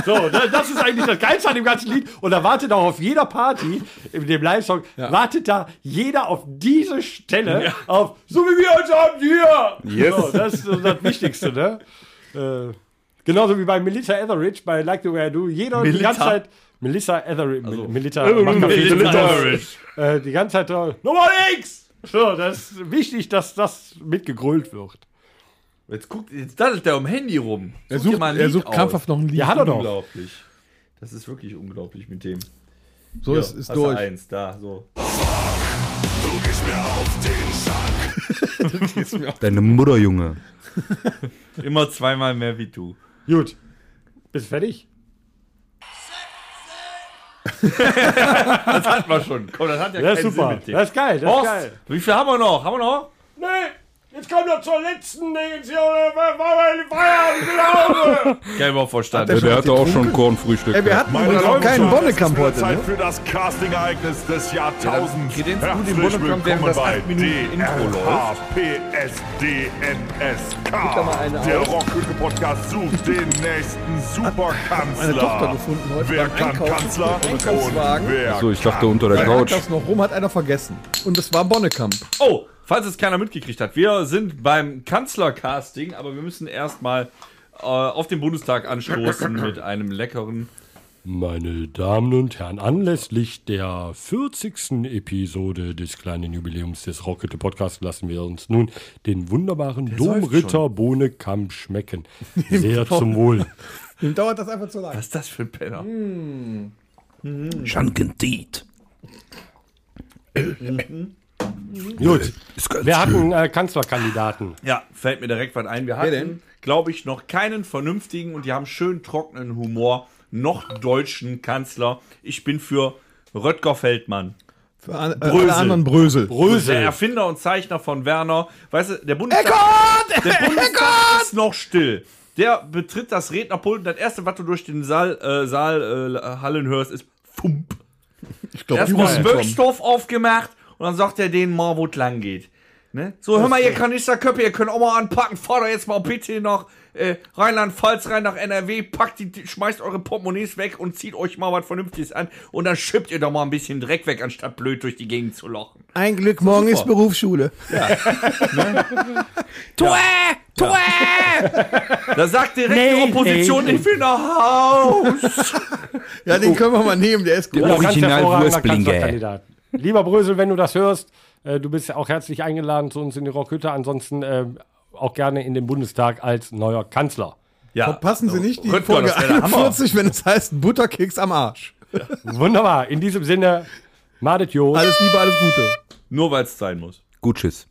So, das, das ist eigentlich das Geilste an dem ganzen Lied. Und da wartet auch auf jeder Party, in dem Live-Song, wartet da jeder auf diese Stelle, auf so wie wir heute Abend hier. Yes. So, das ist das Wichtigste, ne? Äh, genauso wie bei Melissa Etheridge, bei Like the Way I Do. Jeder die Melita? ganze Zeit, Melissa Etheridge, Melissa, Melita Spaß. Etheridge. äh, die ganze Zeit, Nummer X! So, das ist wichtig, dass das mitgegrölt wird. Jetzt guckt, jetzt daddelt der um Handy rum. Er Such dir sucht, mal ein er Lied sucht aus. krampfhaft noch ein Lied. Ja, hat er doch. Unglaublich. Das ist wirklich unglaublich mit dem. So, Ja, es ist hast du durch. eins, da, so. Deine Mutter, Junge. Immer zweimal mehr wie du. Gut. Bist du fertig? Das hatten wir schon. Komm, das hat ja Das ist keinen super. Sinn mit dem. Das ist geil. Das ist Horst, geil. wie viel haben wir noch? Haben wir noch? Nee, jetzt kommt er zur letzten hier. Feierabend nach Hause. Kein Wort verstanden. Ja, der hatte auch schon Kornfrühstück. Ey, wir hatten Meine übrigens auch keinen Bonnekamp es heute, ist Zeit ne? für das Casting-Ereignis des Jahrtausends. Kredenz gut im Herzlich Bonnekamp, während willkommen das bei acht Minuten Intro läuft. DRHPSDNSK. Der Rockhütte-Podcast sucht den nächsten Superkanzler. Meine Tochter gefunden heute Wer beim kann Kanzler und wer So, ich dachte kann? unter der Couch. lag das noch rum, hat einer vergessen. Und es war Bonnekamp. Oh, falls es keiner mitgekriegt hat, wir sind beim Kanzlercasting, aber wir müssen erstmal äh, auf den Bundestag anstoßen mit einem leckeren. Meine Damen und Herren, anlässlich der 40. Episode des kleinen Jubiläums des Rockete Podcasts lassen wir uns nun den wunderbaren Domritter Bohnekamp schmecken. Sehr zum Wohl. Dem dauert das einfach zu lange. Was ist das für ein Penner? Schankentit. Gut, Ist ganz wir schön. hatten äh, Kanzlerkandidaten. Ja, fällt mir direkt was ein. Wir hatten, glaube ich, noch keinen vernünftigen und die haben schön trockenen Humor, noch deutschen Kanzler. Ich bin für Röttger Feldmann. Für an, äh, Brösel. alle anderen Brösel. Der Erfinder und Zeichner von Werner. Weißt du, der Bundestag, der Bundestag ist noch still. Der betritt das Rednerpult und das erste, was du durch den Saal, äh, Saal äh, hallen hörst, ist Fump. Ich glaube, Erstmal Wirkstoff aufgemacht und dann sagt er denen mal, wo es lang geht. Ne? So, hör mal, ihr Kanisterköpfe, ihr könnt auch mal anpacken, fahrt doch jetzt mal bitte nach äh, Rheinland-Pfalz rein nach NRW, packt die, schmeißt eure Portemonnaies weg und zieht euch mal was Vernünftiges an und dann schippt ihr doch mal ein bisschen Dreck weg, anstatt blöd durch die Gegend zu lochen. Ein Glück, morgen ist Berufsschule. Da sagt direkt Nee, die Opposition, nee. ich will nach Haus. Ja, den können wir mal nehmen, der ist gut. Kannst Original hervorragender Wurstblinge. Lieber Brösel, wenn du das hörst, äh, du bist auch herzlich eingeladen zu uns in die Rockhütte. Ansonsten äh, auch gerne in den Bundestag als neuer Kanzler. Ja, Passen Sie nicht die Röttger, Folge das wär der Hammer. 41, wenn es heißt Butterkeks am Arsch. Wunderbar. In diesem Sinne, Madet Jo. Alles Liebe, alles Gute. Nur weil es sein muss. Gut, tschüss.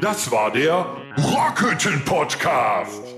Das war der Rockhütten Podcast.